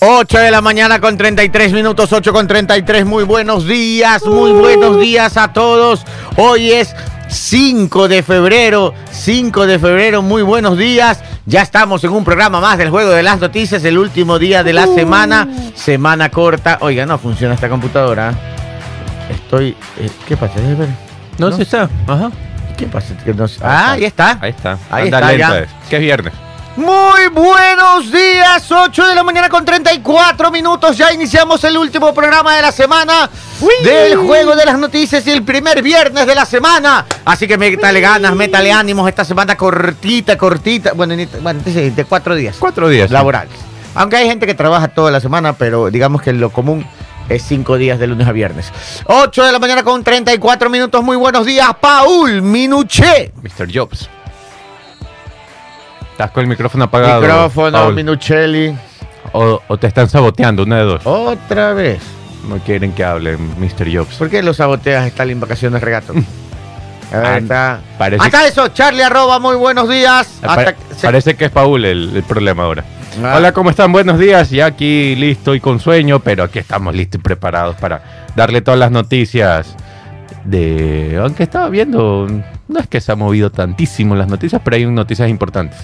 8 de la mañana con 33 minutos, 8 con 33. Muy buenos días, muy buenos días a todos. Hoy es 5 de febrero, 5 de febrero, muy buenos días. Ya estamos en un programa más del Juego de las Noticias, el último día de la semana, semana corta. Oiga, no funciona esta computadora. Estoy... eh, ¿Qué pasa? Ver. No, se está. Ajá. ¿Qué pasa? No Ah, ahí está. Ahí está. Ahí Anda está, ya. es. Que es viernes. Muy buenos días, 8 de la mañana con 34 minutos. Ya iniciamos el último programa de la semana del Juego de las Noticias y el primer viernes de la semana. Así que métale ganas, métale ánimos esta semana cortita, cortita. Bueno, bueno de cuatro días Cuatro días. sí. laborales. Aunque hay gente que trabaja toda la semana, pero digamos que lo común es cinco días de lunes a viernes. 8 de la mañana con 34 minutos. Muy buenos días, Paul Minuché. Mr. Jobs. Estás con el micrófono apagado. Micrófono, Paul. Minuchelli. o, o te están saboteando, una de dos. Otra vez. No quieren que hable Mr. Jobs. ¿Por qué lo saboteas Stalin en vacaciones regato? A ver, Ah, está. parece- Hasta eso, Charlie arroba, muy buenos días. Pa- Hasta que se- Parece que es Paul el, el problema ahora. Ah. Hola, ¿cómo están? Buenos días. Ya aquí listo y con sueño, pero aquí estamos listos y preparados para darle todas las noticias de... Aunque estaba viendo, no es que se ha movido tantísimo las noticias, pero hay noticias importantes.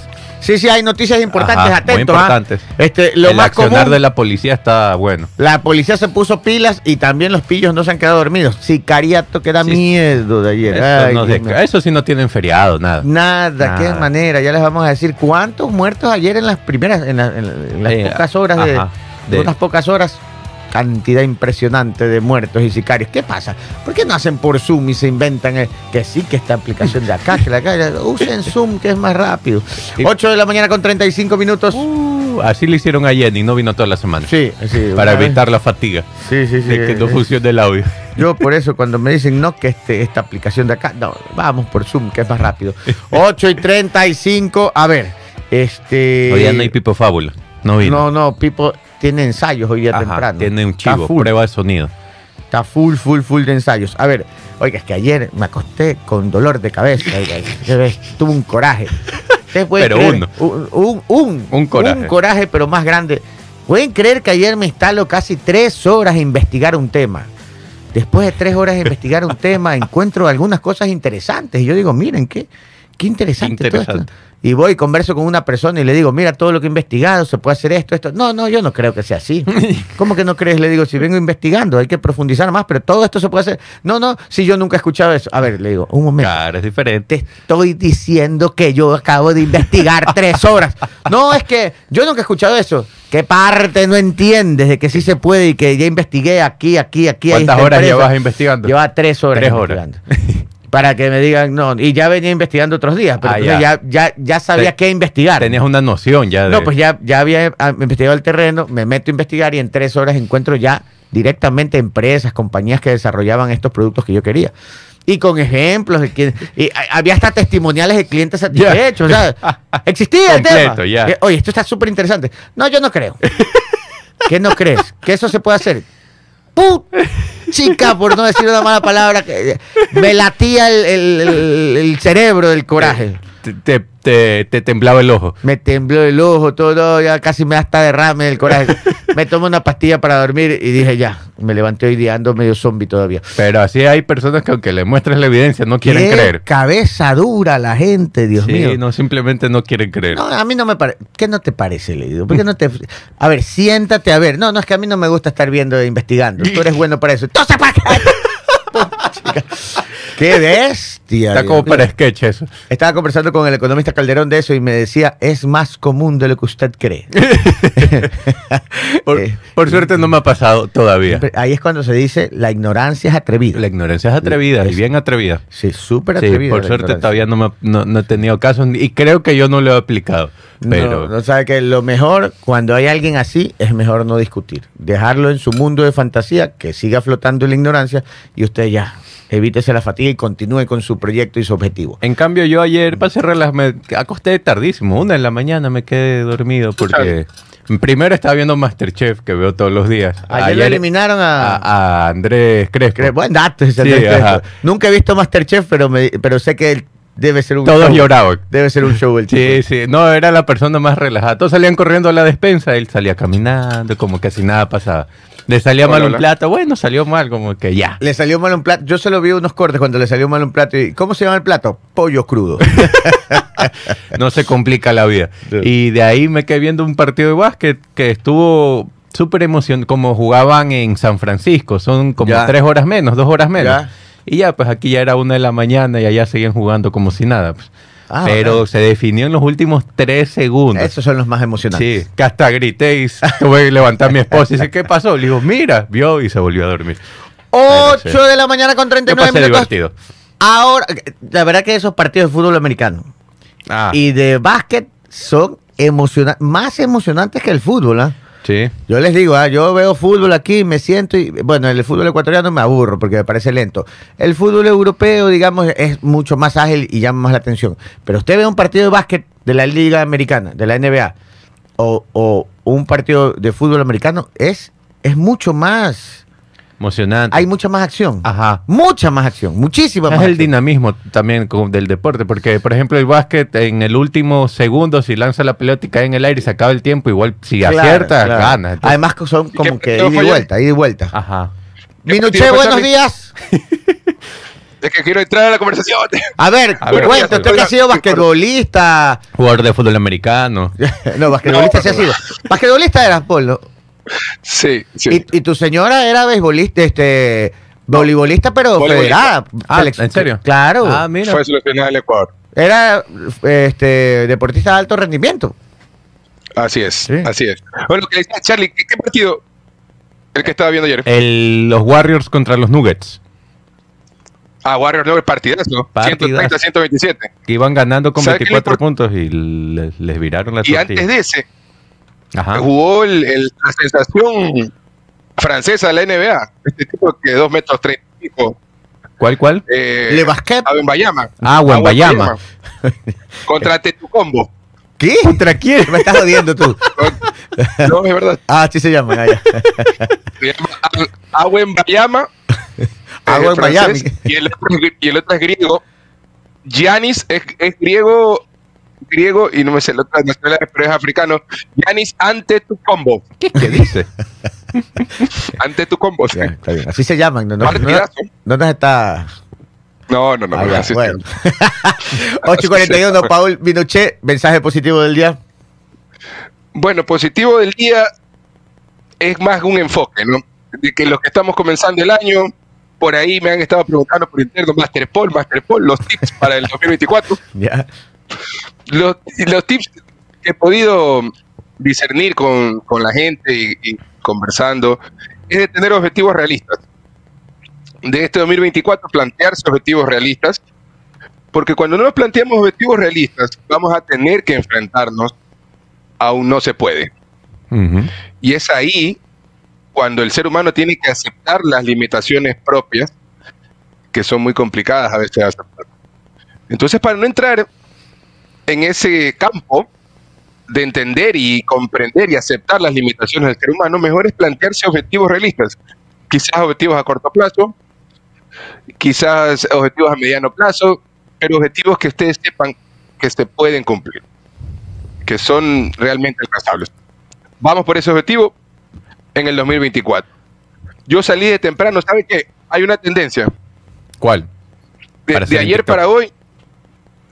Sí, sí, hay noticias importantes, Ajá, atentos. muy ¿ah? importantes. Este, lo el más accionar común, de la policía está bueno. la policía se puso pilas y también los pillos no se han quedado dormidos. Sicariato que da Sí. miedo de ayer. Eso, Ay, no sí no tienen feriado, nada. Nada, qué Nada. manera. Ya les vamos a decir cuántos muertos ayer en las primeras, en, la- en la- en las Eh, pocas horas de, ajá, de de- unas pocas horas. Cantidad impresionante de muertos y sicarios. ¿Qué pasa? ¿Por qué no hacen por Zoom y se inventan el- que sí, que esta aplicación de acá, que la acá? Usen Zoom, que es más rápido. Y- 8 de la mañana con 35 minutos. Uh, así le hicieron a Jenny, no vino toda la semana. Sí, sí. Para vez. evitar la fatiga Sí, sí, sí. de que no funcione el audio. Yo por eso cuando me dicen no que este, esta aplicación de acá, no, vamos por Zoom, que es más rápido. 8 y 35, a ver, este... Hoy no hay Pipo Fábula. No vino. No, no, Pipo tiene ensayos hoy día Ajá, temprano. Tiene un chivo, prueba de sonido. Está full, full, full de ensayos. A ver, oiga, es que ayer me acosté con dolor de cabeza. oiga, tuve un coraje. ¿Ustedes pueden Pero creer? uno. Un, un, un, Un coraje. un coraje, pero más grande. ¿Pueden creer que ayer me instalo casi tres horas a investigar un tema? Después de tres horas de investigar un tema, encuentro algunas cosas interesantes. Y yo digo, miren, qué, qué interesante, Qué todo esto. Y voy y converso con una persona y le digo, mira todo lo que he investigado, se puede hacer esto, esto. No, no, yo no creo que sea así. ¿Cómo que no crees? Le digo, si vengo investigando, hay que profundizar más, pero todo esto se puede hacer. No, no, si yo nunca he escuchado eso. A ver, le digo, un momento. Claro, es diferente. Te estoy diciendo que yo acabo de investigar tres horas. No, es que yo nunca he escuchado eso. ¿Qué parte no entiendes de que sí se puede y que ya investigué aquí, aquí, aquí? ¿Cuántas horas empresa? llevas investigando? Lleva tres horas Tres horas. Para que me digan, no, y ya venía investigando otros días, pero Ah, ya. ya. Ya, ya, sabía Te- qué investigar. Tenías una noción ya de... No, pues ya, ya había ah, investigado el terreno, me meto a investigar y en tres horas encuentro ya directamente empresas, compañías que desarrollaban estos productos que yo quería. Y con ejemplos, de que, y había hasta testimoniales de clientes satisfechos. o sea, existía el Completo, tema. ya. Eh, Oye, esto está súper interesante. No, yo no creo. ¿Qué no crees? ¿Que eso se puede hacer? Chica, por no decir una mala palabra, que me latía el, el- el- el cerebro del coraje. te, te- te- te temblaba el ojo. Me tembló el ojo, todo, ya casi me da hasta derrame del coraje. me tomé una pastilla para dormir y dije ya, me levanté hoy día, ando medio zombie todavía. Pero así hay personas que aunque le muestres la evidencia no quieren Qué creer. cabeza dura la gente, Dios sí, mío. no, simplemente no quieren creer. No, a mí no me parece. ¿Qué no te parece, le digo? ¿Por qué no te.? A ver, siéntate a ver. No, no, es que a mí no me gusta estar viendo e investigando. Tú eres bueno para eso. Entonces, ¿para qué? Chica, Está como para sketch eso. Estaba conversando con el economista Calderón de eso y me decía: es más común de lo que usted cree. Por, Eh, por suerte no me ha pasado todavía. Ahí es cuando se dice: la ignorancia es atrevida. La ignorancia es atrevida y bien atrevida. Sí, súper Sí, atrevida. por suerte ignorancia. todavía no, me, no, no he tenido casos y creo que yo no lo he aplicado. Pero No, no sabe que lo mejor, cuando hay alguien así, es mejor no discutir. Dejarlo en su mundo de fantasía, que siga flotando en la ignorancia y usted ya evítese la fatiga y continúe con su proyecto y su objetivo. en cambio yo ayer pasé relax, me acosté tardísimo, una en la mañana me quedé dormido porque primero estaba viendo Masterchef que veo todos los días. Ayer, lo eliminaron a... a, a Andrés Crespo. Cre- Buen dato ese Sí, Andrés Crespo. Nunca he visto Masterchef, pero, me- pero sé que él Debe ser un Todos show. lloraban. Debe ser un show el tipo. Sí, sí, no, era la persona más relajada. Todos salían corriendo a la despensa, él salía caminando, como que así nada pasaba. Le salía Hola, mal un hola. plato, bueno, salió mal, como que ya. Le salió mal un plato. Yo solo vi unos cortes cuando le salió mal un plato. Y, ¿Cómo se llama el plato? Pollo crudo. No se complica la vida. Sí. Y de ahí me quedé viendo un partido de básquet que estuvo súper emocionante, como jugaban en San Francisco, son como Ya. tres horas menos, dos horas menos. Ya. Y ya, pues aquí ya era una de la mañana y allá seguían jugando como si nada. pues. Ah, Pero se definió en los últimos tres segundos. Esos son los más emocionantes. Sí, que hasta grité y tuve que levantar a mi esposa y dice, ¿qué pasó? Le digo, mira, vio y se volvió a dormir. 8 sí. de la mañana con Yo 39 pasé minutos. divertido. Ahora, la verdad que esos partidos de fútbol americano Ah, y de básquet son emociona más emocionantes que el fútbol. ¿ah? Sí. Yo les digo, ah, yo veo fútbol aquí, me siento y, bueno, el fútbol ecuatoriano me aburro porque me parece lento. El fútbol europeo, digamos, es mucho más ágil y llama más la atención. Pero usted ve un partido de básquet de la Liga Americana, de la NBA, o, o un partido de fútbol americano, es, es mucho más, Emocionante. hay mucha más acción. Ajá. Mucha más acción, muchísima Es más el acción. dinamismo también del deporte, porque por ejemplo el básquet en el último segundo, si lanza la pelota y cae en el aire y se acaba el tiempo, igual si Claro, acierta, claro. gana. Entonces- Además que son como que ida y vuelta, ida y vuelta. Ajá. Fue, buenos días. Es que quiero entrar a la conversación. A ver, A ver, usted que ha sido basquetbolista. Jugador de fútbol americano. No, basquetbolista No, sí ha sido. Basquetbolista eras, Polo. Sí, sí. Y, y tu señora era beisbolista, este, voleibolista, pero Voleibolista. federada. Ah, ¿en serio? Claro. Ah, mira. Fue seleccionada del Ecuador. Era este deportista de alto rendimiento. Así es, Sí. así es. Bueno, lo que le decía Charlie, ¿qué, qué partido? El que estaba viendo ayer. El- los Warriors contra los Nuggets, Ah, Warriors no, el partidazo. Partidazo. 130-127. que iban ganando con ¿Sabe qué le 24 import- puntos y les, les viraron la Y tortilla. antes de ese, Ajá. jugó el, el- la sensación francesa de la NBA. Este tipo que 2 metros 35. ¿Cuál, cuál? Eh, Le basquet. a Wembayama. Ah, Wembayama. Contra Tetucombo. ¿Qué? ¿Contra quién? Me estás jodiendo tú. No, es verdad. Ah, sí se llaman allá. Se llama. Agua eh, en Miami. francés, Y el, otro, y el otro es griego. Giannis es, es griego, griego, y no me sé la otra nacionalidad, pero es africano. Giannis ante tu combo. ¿Qué, qué dice? Ante tu combo. Ya, está bien. Así se llaman. No, nos está. No, no, no. Ah, ya, bueno. 8.41, Paul Minuché, mensaje positivo del día. Bueno, positivo del día es más un enfoque, ¿no? De que los que estamos comenzando el año, por ahí me han estado preguntando por interno, Master Paul, Master Paul, los tips para el 2024. Ya. Los, los tips que he podido discernir con, con la gente y, y conversando es de tener objetivos realistas. De este 2024, plantearse objetivos realistas, porque cuando no nos planteamos objetivos realistas, vamos a tener que enfrentarnos a un no se puede. Ujú. Y es ahí cuando el ser humano tiene que aceptar las limitaciones propias, que son muy complicadas a veces de aceptar. Entonces, para no entrar en ese campo de entender y comprender y aceptar las limitaciones del ser humano, mejor es plantearse objetivos realistas. Quizás objetivos a corto plazo, quizás objetivos a mediano plazo, pero objetivos que ustedes sepan que se pueden cumplir, que son realmente alcanzables. Vamos por ese objetivo en el 2024. Yo salí de temprano, ¿sabe qué? Hay una tendencia. ¿Cuál? De, de ayer TikTok. para hoy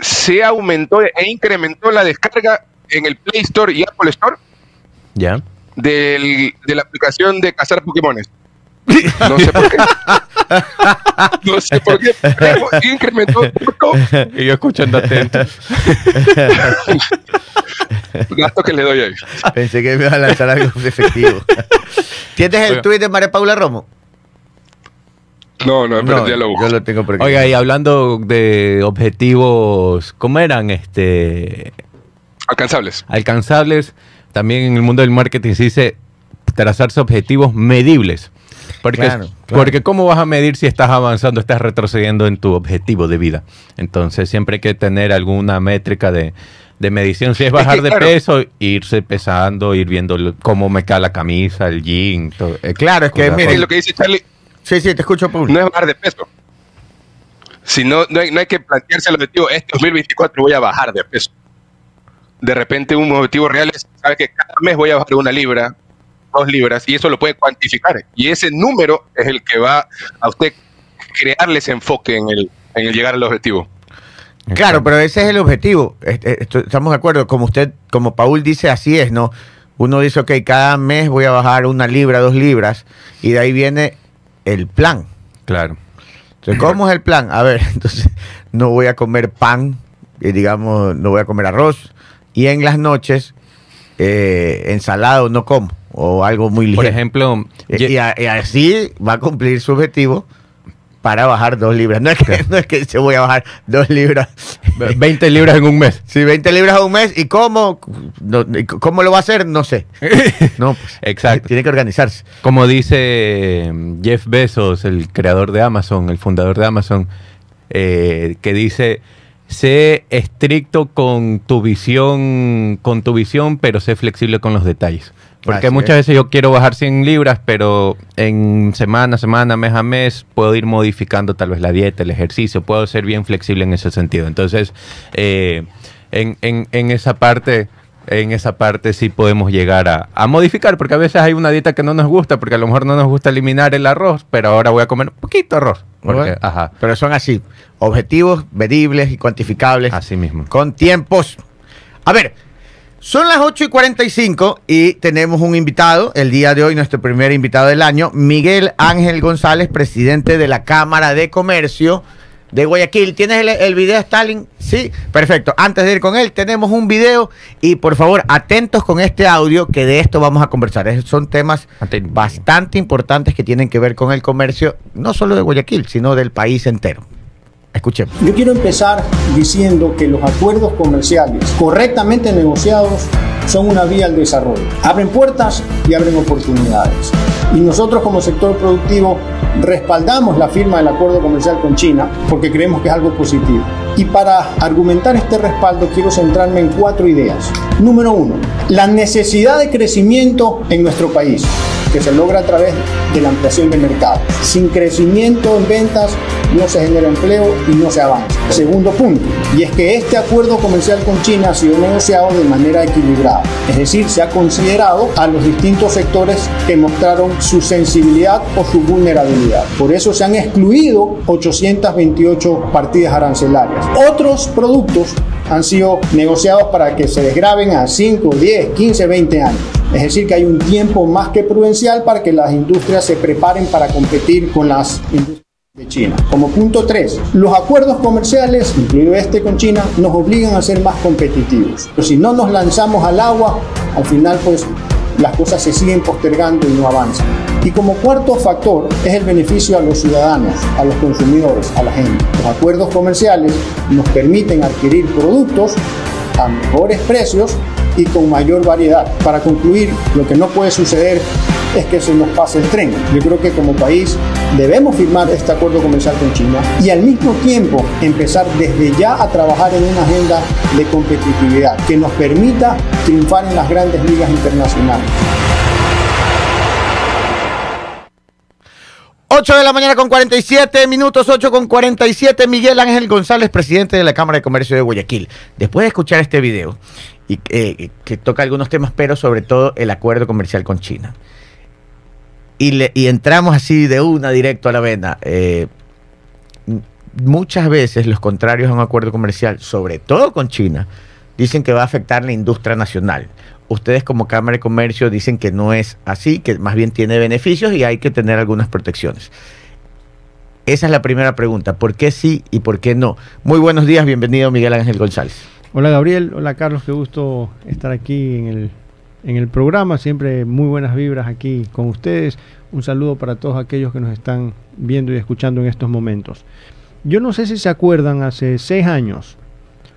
se aumentó e incrementó la descarga en el Play Store y Apple Store ¿Ya? del- de la aplicación de cazar Pokémones. No sé por qué. No sé por qué. pero incrementó poco Y yo escuchando atento. gasto que le doy ahí. Pensé que me iba a lanzar algo efectivo. ¿Tienes el Oiga. tuit de María Paula Romo? No, no, pero No, ya lo busco. yo lo tengo por aquí. Oiga, y hablando de objetivos, ¿cómo eran? Este, Alcanzables. alcanzables, también en el mundo del marketing se dice trazarse objetivos medibles. Porque, Claro, claro. porque ¿cómo vas a medir si estás avanzando, estás retrocediendo en tu objetivo de vida? Entonces siempre hay que tener alguna métrica de, de medición. Si es Es bajar que, de claro. peso, irse pesando, ir viendo cómo me cae la camisa, el jean. todo, eh, Claro, es que mire, Es lo que dice Charlie, Sí, sí, te escucho, Paul. no es bajar de peso. Si no, no hay, no hay que plantearse el objetivo, este 2024 voy a bajar de peso. De repente un objetivo real es, sabe que cada mes voy a bajar una libra, dos libras, y eso lo puede cuantificar. Y ese número es el que va a usted crearle ese enfoque en el, en el llegar al objetivo. Claro, pero ese es el objetivo. Est- est- Estamos de acuerdo. Como usted, como Paul dice, así es, ¿no? Uno dice, ok, cada mes voy a bajar una libra, dos libras, y de ahí viene el plan. Claro. Entonces, ¿cómo es el plan? A ver, entonces, no voy a comer pan, eh, digamos, no voy a comer arroz, y en las noches, eh, ensalado no como, o algo muy ligero. Por ejemplo, Y, ye- y a- y así va a cumplir su objetivo para bajar dos libras. No es que, no es que se voy a bajar dos libras. 20 libras en un mes. Sí, 20 libras a un mes. ¿Y cómo? No, ¿Cómo lo va a hacer? No sé. No, pues, Exacto. Tiene que organizarse. Como dice mm, Jeff Bezos, el creador de Amazon, el fundador de Amazon, eh, que dice, sé estricto con tu visión, con tu visión, pero sé flexible con los detalles. Porque Así muchas es. veces yo quiero bajar 100 libras, pero en semana a semana, mes a mes, puedo ir modificando tal vez la dieta, el ejercicio, puedo ser bien flexible en ese sentido. Entonces, eh, en, en- en esa parte, en esa parte sí podemos llegar a, a modificar, porque a veces hay una dieta que no nos gusta, porque a lo mejor no nos gusta eliminar el arroz, pero ahora voy a comer un poquito arroz. Porque, Bueno, ajá, Pero son así. Objetivos medibles y cuantificables. así mismo. con tiempos. A ver, son las 8 y 45 y tenemos un invitado, el día de hoy, nuestro primer invitado del año, Miguel Ángel González, presidente de la Cámara de Comercio de Guayaquil. ¿Tienes el, el video, Stalin? Sí, perfecto. Antes de ir con él, tenemos un video y por favor, atentos con este audio que de esto vamos a conversar. Es- son temas bastante importantes que tienen que ver con el comercio, no solo de Guayaquil, sino del país entero. Escuchemos. Yo quiero empezar diciendo que los acuerdos comerciales correctamente negociados son una vía al desarrollo. Abren puertas y abren oportunidades. Y nosotros como sector productivo respaldamos la firma del acuerdo comercial con China porque creemos que es algo positivo. Y para argumentar este respaldo quiero centrarme en cuatro ideas. Número uno, la necesidad de crecimiento en nuestro país que se logra a través de la ampliación de mercado. Sin crecimiento en ventas no se genera empleo y no se avanza. Segundo punto, y es que este acuerdo comercial con China ha sido negociado de manera equilibrada, es decir, se ha considerado a los distintos sectores que mostraron su sensibilidad o su vulnerabilidad. Por eso se han excluido 828 partidas arancelarias. Otros productos han sido negociados para que se desgraben a 5, 10, 15, 20 años. Es decir, que hay un tiempo más que prudencial para que las industrias se preparen para competir con las industrias de China. Como punto 3, los acuerdos comerciales, incluido este con China, nos obligan a ser más competitivos. Pero si no nos lanzamos al agua, al final pues las cosas se siguen postergando y no avanzan. Y como cuarto factor es el beneficio a los ciudadanos, a los consumidores, a la gente. Los acuerdos comerciales nos permiten adquirir productos a mejores precios y con mayor variedad. Para concluir, lo que no puede suceder es que se nos pase el tren. Yo creo que como país debemos firmar este acuerdo comercial con China y al mismo tiempo empezar desde ya a trabajar en una agenda de competitividad que nos permita triunfar en las grandes ligas internacionales. 8 de la mañana con 47 minutos, 8 con 47. Miguel Ángel González, presidente de la Cámara de Comercio de Guayaquil. Después de escuchar este video, y, eh, que toca algunos temas, pero sobre todo el acuerdo comercial con China. Y, le- entramos así de una directo a la vena. eh, muchas veces los contrarios a un acuerdo comercial, sobre todo con China, dicen que va a afectar la industria nacional. Ustedes como Cámara de Comercio dicen que no es así, que más bien tiene beneficios y hay que tener algunas protecciones. Esa es la primera pregunta. ¿Por qué sí y por qué no? Muy buenos días, bienvenido Miguel Ángel González. Hola Gabriel, hola Carlos, qué gusto estar aquí en el, en el programa, siempre muy buenas vibras aquí con ustedes. Un saludo para todos aquellos que nos están viendo y escuchando en estos momentos. Yo no sé si se acuerdan, hace seis años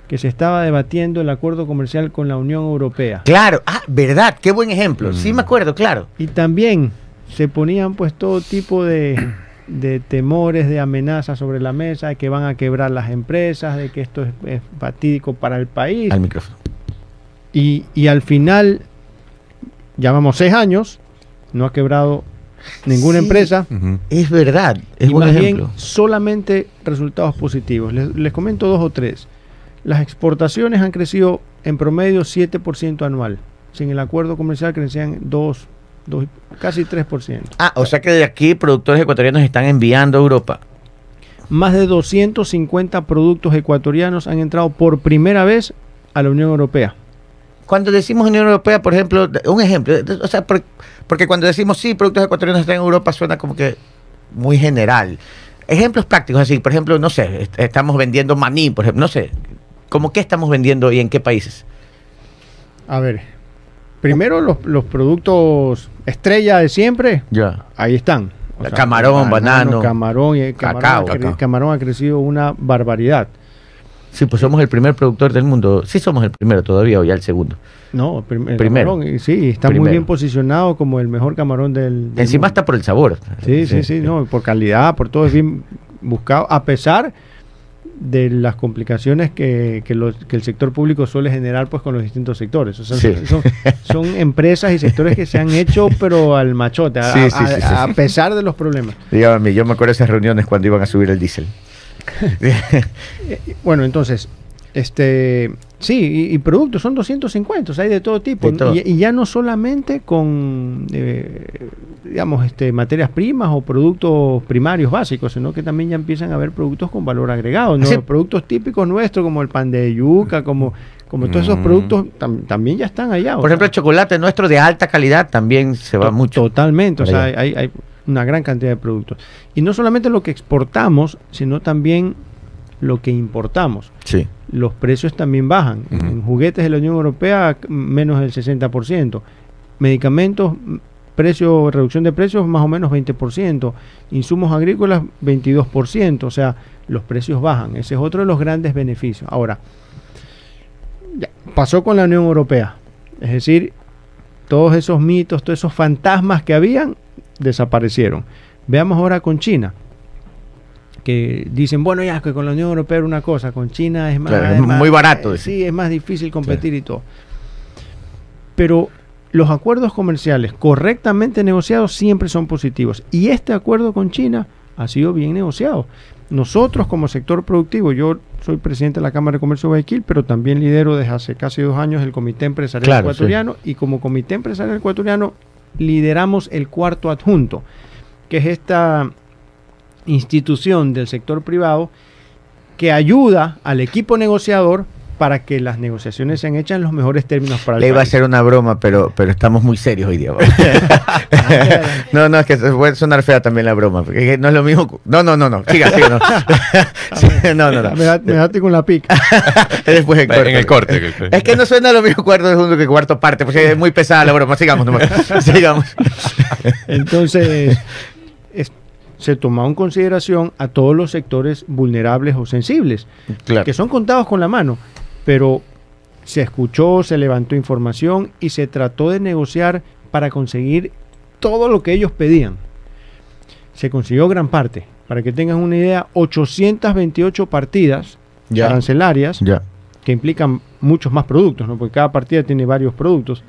que se estaba debatiendo el acuerdo comercial con la Unión Europea. Claro, ah, verdad, qué buen ejemplo. Sí Mm. me acuerdo, claro. Y también se ponían pues todo tipo de, de temores, de amenazas sobre la mesa, de que van a quebrar las empresas, de que esto es, es fatídico para el país. Al micrófono. Y, y al final, ya vamos seis años, no ha quebrado ninguna Sí. empresa. Es verdad, es y buen más ejemplo. bien solamente resultados positivos. Les, les comento dos o tres. Las exportaciones han crecido en promedio 7% anual. Sin el acuerdo comercial crecían 2, 2 casi 3%. Ah, o sea que de aquí productores ecuatorianos están enviando a Europa. Más de 250 productos ecuatorianos han entrado por primera vez a la Unión Europea. Cuando decimos Unión Europea, por ejemplo, un ejemplo, o sea, por- porque cuando decimos sí, productos ecuatorianos están en Europa suena como que muy general. Ejemplos prácticos, así, por ejemplo, no sé, est- estamos vendiendo maní, por ejemplo, no sé, ¿cómo qué estamos vendiendo y en qué países? A ver, primero los, los productos estrella de siempre, Ya. ahí están. Camarón, banano, camarón, y camarón, cacao, ha cacao. camarón ha crecido una barbaridad. Sí, pues somos el primer productor del mundo. Sí somos el primero todavía o ya el segundo. No, prim- el Primero. camarón, sí, está Primero. muy bien posicionado como el mejor camarón del, del Encima mundo. está por el sabor. Sí, sí, sí, no, por calidad, por todo es bien buscado, a pesar de las complicaciones que, que, los- que el sector público suele generar pues con los distintos sectores. O sea, Sí. son, son empresas y sectores que se han hecho pero al machote, a, Sí, sí, a- sí, sí. a pesar de los problemas. Dígame, yo me acuerdo de esas reuniones cuando iban a subir el diésel. Bueno, entonces, este sí, y, y productos son 250, o sea, hay de todo tipo. De todo. Y, y ya no solamente con, eh, digamos, este, materias primas o productos primarios básicos, sino que también ya empiezan a haber productos con valor agregado, ¿no? Sí. Productos típicos nuestros, como el pan de yuca, como, como todos esos Mm. productos, tam- también ya están allá. Por ejemplo, sea, el chocolate nuestro de alta calidad también se va mucho. Totalmente, o sea, hay, hay una gran cantidad de productos. Y no solamente lo que exportamos, sino también lo que importamos Sí. los precios también bajan. En juguetes de la Unión Europea, menos del 60%. Medicamentos, precio, reducción de precios, más o menos 20%. Insumos agrícolas, 22%. O sea, los precios bajan. Ese es otro de los grandes beneficios. Ahora, ya, pasó con la Unión Europea. Es decir, todos esos mitos, todos esos fantasmas que habían, desaparecieron. Veamos ahora con China que dicen, bueno, ya que con la Unión Europea era una cosa, con China es más... Claro, es más- muy barato, eh, sí, es más difícil competir y todo. Pero los acuerdos comerciales correctamente negociados siempre son positivos. Y este acuerdo con China ha sido bien negociado. Nosotros como sector productivo, yo soy presidente de la Cámara de Comercio de Guayaquil, pero también lidero desde hace casi dos años el Comité Empresarial Claro, Ecuatoriano y como Comité Empresarial Ecuatoriano lideramos el cuarto adjunto, que es esta institución del sector privado que ayuda al equipo negociador para que las negociaciones sean hechas en los mejores términos para el Le iba a hacer una broma, pero, pero estamos muy serios hoy día. no, no, es que puede sonar fea también la broma. Porque no es lo mismo. No, no, no, no. Siga, siga. No, Sí, no, no. no. Me, da- me daste con la pica. Después en corte. En el corte. Es que no suena lo mismo cuarto de segundo que cuarto parte, porque es muy pesada la broma. Sigamos nomás. Sigamos. Entonces, es- se tomó en consideración a todos los sectores vulnerables o sensibles, Claro. que son contados con la mano, pero se escuchó, se levantó información y se trató de negociar para conseguir todo lo que ellos pedían. Se consiguió gran parte. Para que tengan una idea, 828 partidas Ya. arancelarias Ya. que implican muchos más productos, ¿no? porque cada partida tiene varios productos,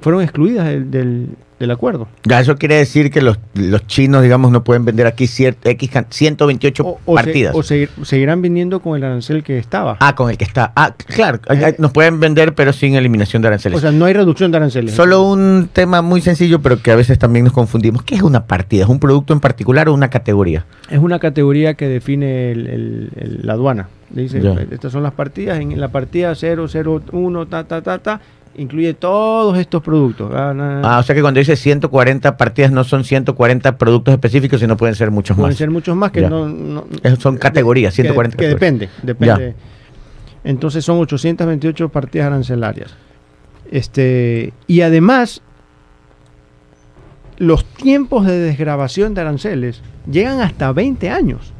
fueron excluidas del, del- del acuerdo. Ya, eso quiere decir que los, los chinos, digamos, no pueden vender aquí cier- X can- 128 O, o se- partidas. o seguir- seguirán viniendo con el arancel que estaba. ah, con el que está. Ah, claro. ay, ay, Nos pueden vender, pero sin eliminación de aranceles. o sea, no hay reducción de aranceles. Solo un tema muy sencillo, pero que a veces también nos confundimos. ¿Qué es una partida? ¿Es un producto en particular o una categoría? Es una categoría que define el- el- el- la aduana. Dice, estas son las partidas. En la partida 001, ta, ta, ta, ta, incluye todos estos productos. Ah. Ah, o sea que cuando dice 140 partidas no son 140 productos específicos, sino pueden ser muchos Pueden más. ser muchos más que Ya. no, Esos son categorías, que- 140 que, categorías. depende, depende. Entonces son 828 partidas arancelarias. Este, y además, los tiempos de desgrabación de aranceles llegan hasta 20 años.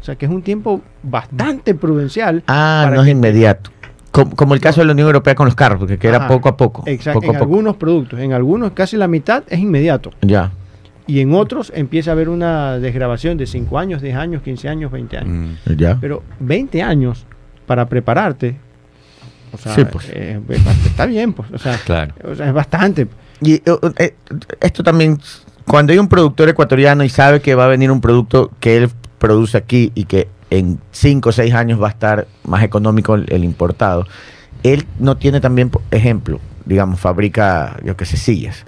O sea que es un tiempo bastante prudencial. Ah, para no es que- inmediato. Como, como el caso de la Unión Europea con los carros, porque que era poco a poco. Exacto, en a poco. algunos productos, en algunos casi la mitad es inmediato. Ya. Y en otros empieza a haber una desgrabación de 5 años, 10 años, 15 años, 20 años. Mm. Ya. Pero 20 años para prepararte. O sea, Sí, pues. eh, está bien, pues. O sea, Claro. o sea, es bastante. Y eh, eh, esto también cuando hay un productor ecuatoriano y sabe que va a venir un producto que él produce aquí y que en 5 o 6 años va a estar más económico el, el importado, él no tiene también, por ejemplo, digamos, fabrica, yo qué sé, sillas.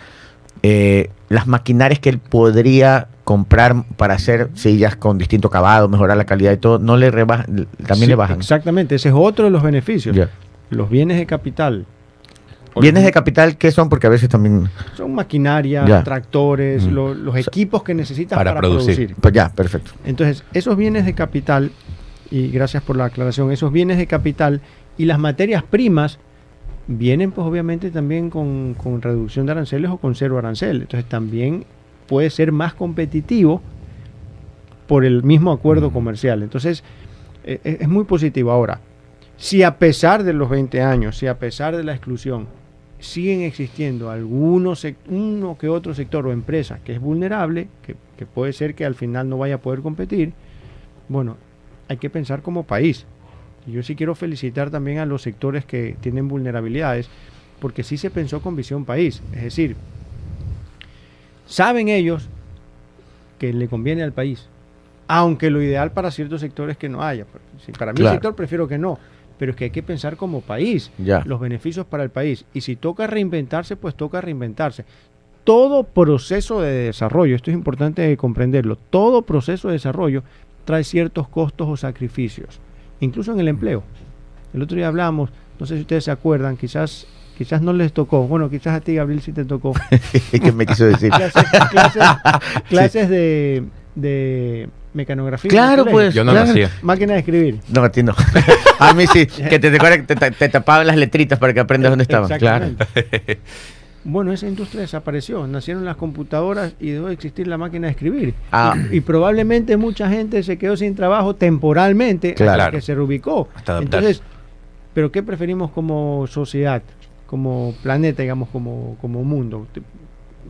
Eh, las maquinarias que él podría comprar para hacer sillas con distinto acabado, mejorar la calidad y todo, no le rebajan, también Sí, le bajan. Exactamente, ese es otro de los beneficios. Los bienes de capital. Bienes de capital, ¿qué son? Porque a veces también... Son maquinaria, Ya. tractores, Mm. lo- los equipos que necesitas Para para, producir. producir. Pues ya, perfecto. Entonces, esos bienes de capital, y gracias por la aclaración, esos bienes de capital y las materias primas vienen pues obviamente también con, con reducción de aranceles o con cero arancel. Entonces también puede ser más competitivo por el mismo acuerdo comercial. Entonces, eh, eh, es muy positivo. Ahora, si a pesar de los 20 años, si a pesar de la exclusión, siguen existiendo algunos, uno que otro sector o empresa que es vulnerable, que, que puede ser que al final no vaya a poder competir, bueno, hay que pensar como país. Y yo sí quiero felicitar también a los sectores que tienen vulnerabilidades, porque sí se pensó con visión país. Es decir, saben ellos que le conviene al país, aunque lo ideal para ciertos sectores que no haya. Para mí Claro. el sector prefiero que no, pero es que hay que pensar como país Ya. los beneficios para el país. Y si toca reinventarse, pues toca reinventarse. Todo proceso de desarrollo, esto es importante comprenderlo, todo proceso de desarrollo trae ciertos costos o sacrificios, incluso en el empleo. El otro día hablamos, no sé si ustedes se acuerdan, quizás quizás no les tocó, bueno, quizás a ti, Gabriel, sí te tocó, ¿Qué me quiso decir? clases, clases, clases de, de mecanografía. Claro, pues. Yo no claro. nacía. Máquina de escribir. No, a ti no. a mí sí. Que te, te, te, te tapaban las letritas para que aprendas dónde estaban. Claro. Bueno, esa industria desapareció. Nacieron las computadoras y dejó de existir la máquina de escribir. Ah. Y, y probablemente mucha gente se quedó sin trabajo temporalmente Claro. hasta que se reubicó. Hasta. Entonces, ¿pero qué preferimos como sociedad, como planeta, digamos, como, como mundo?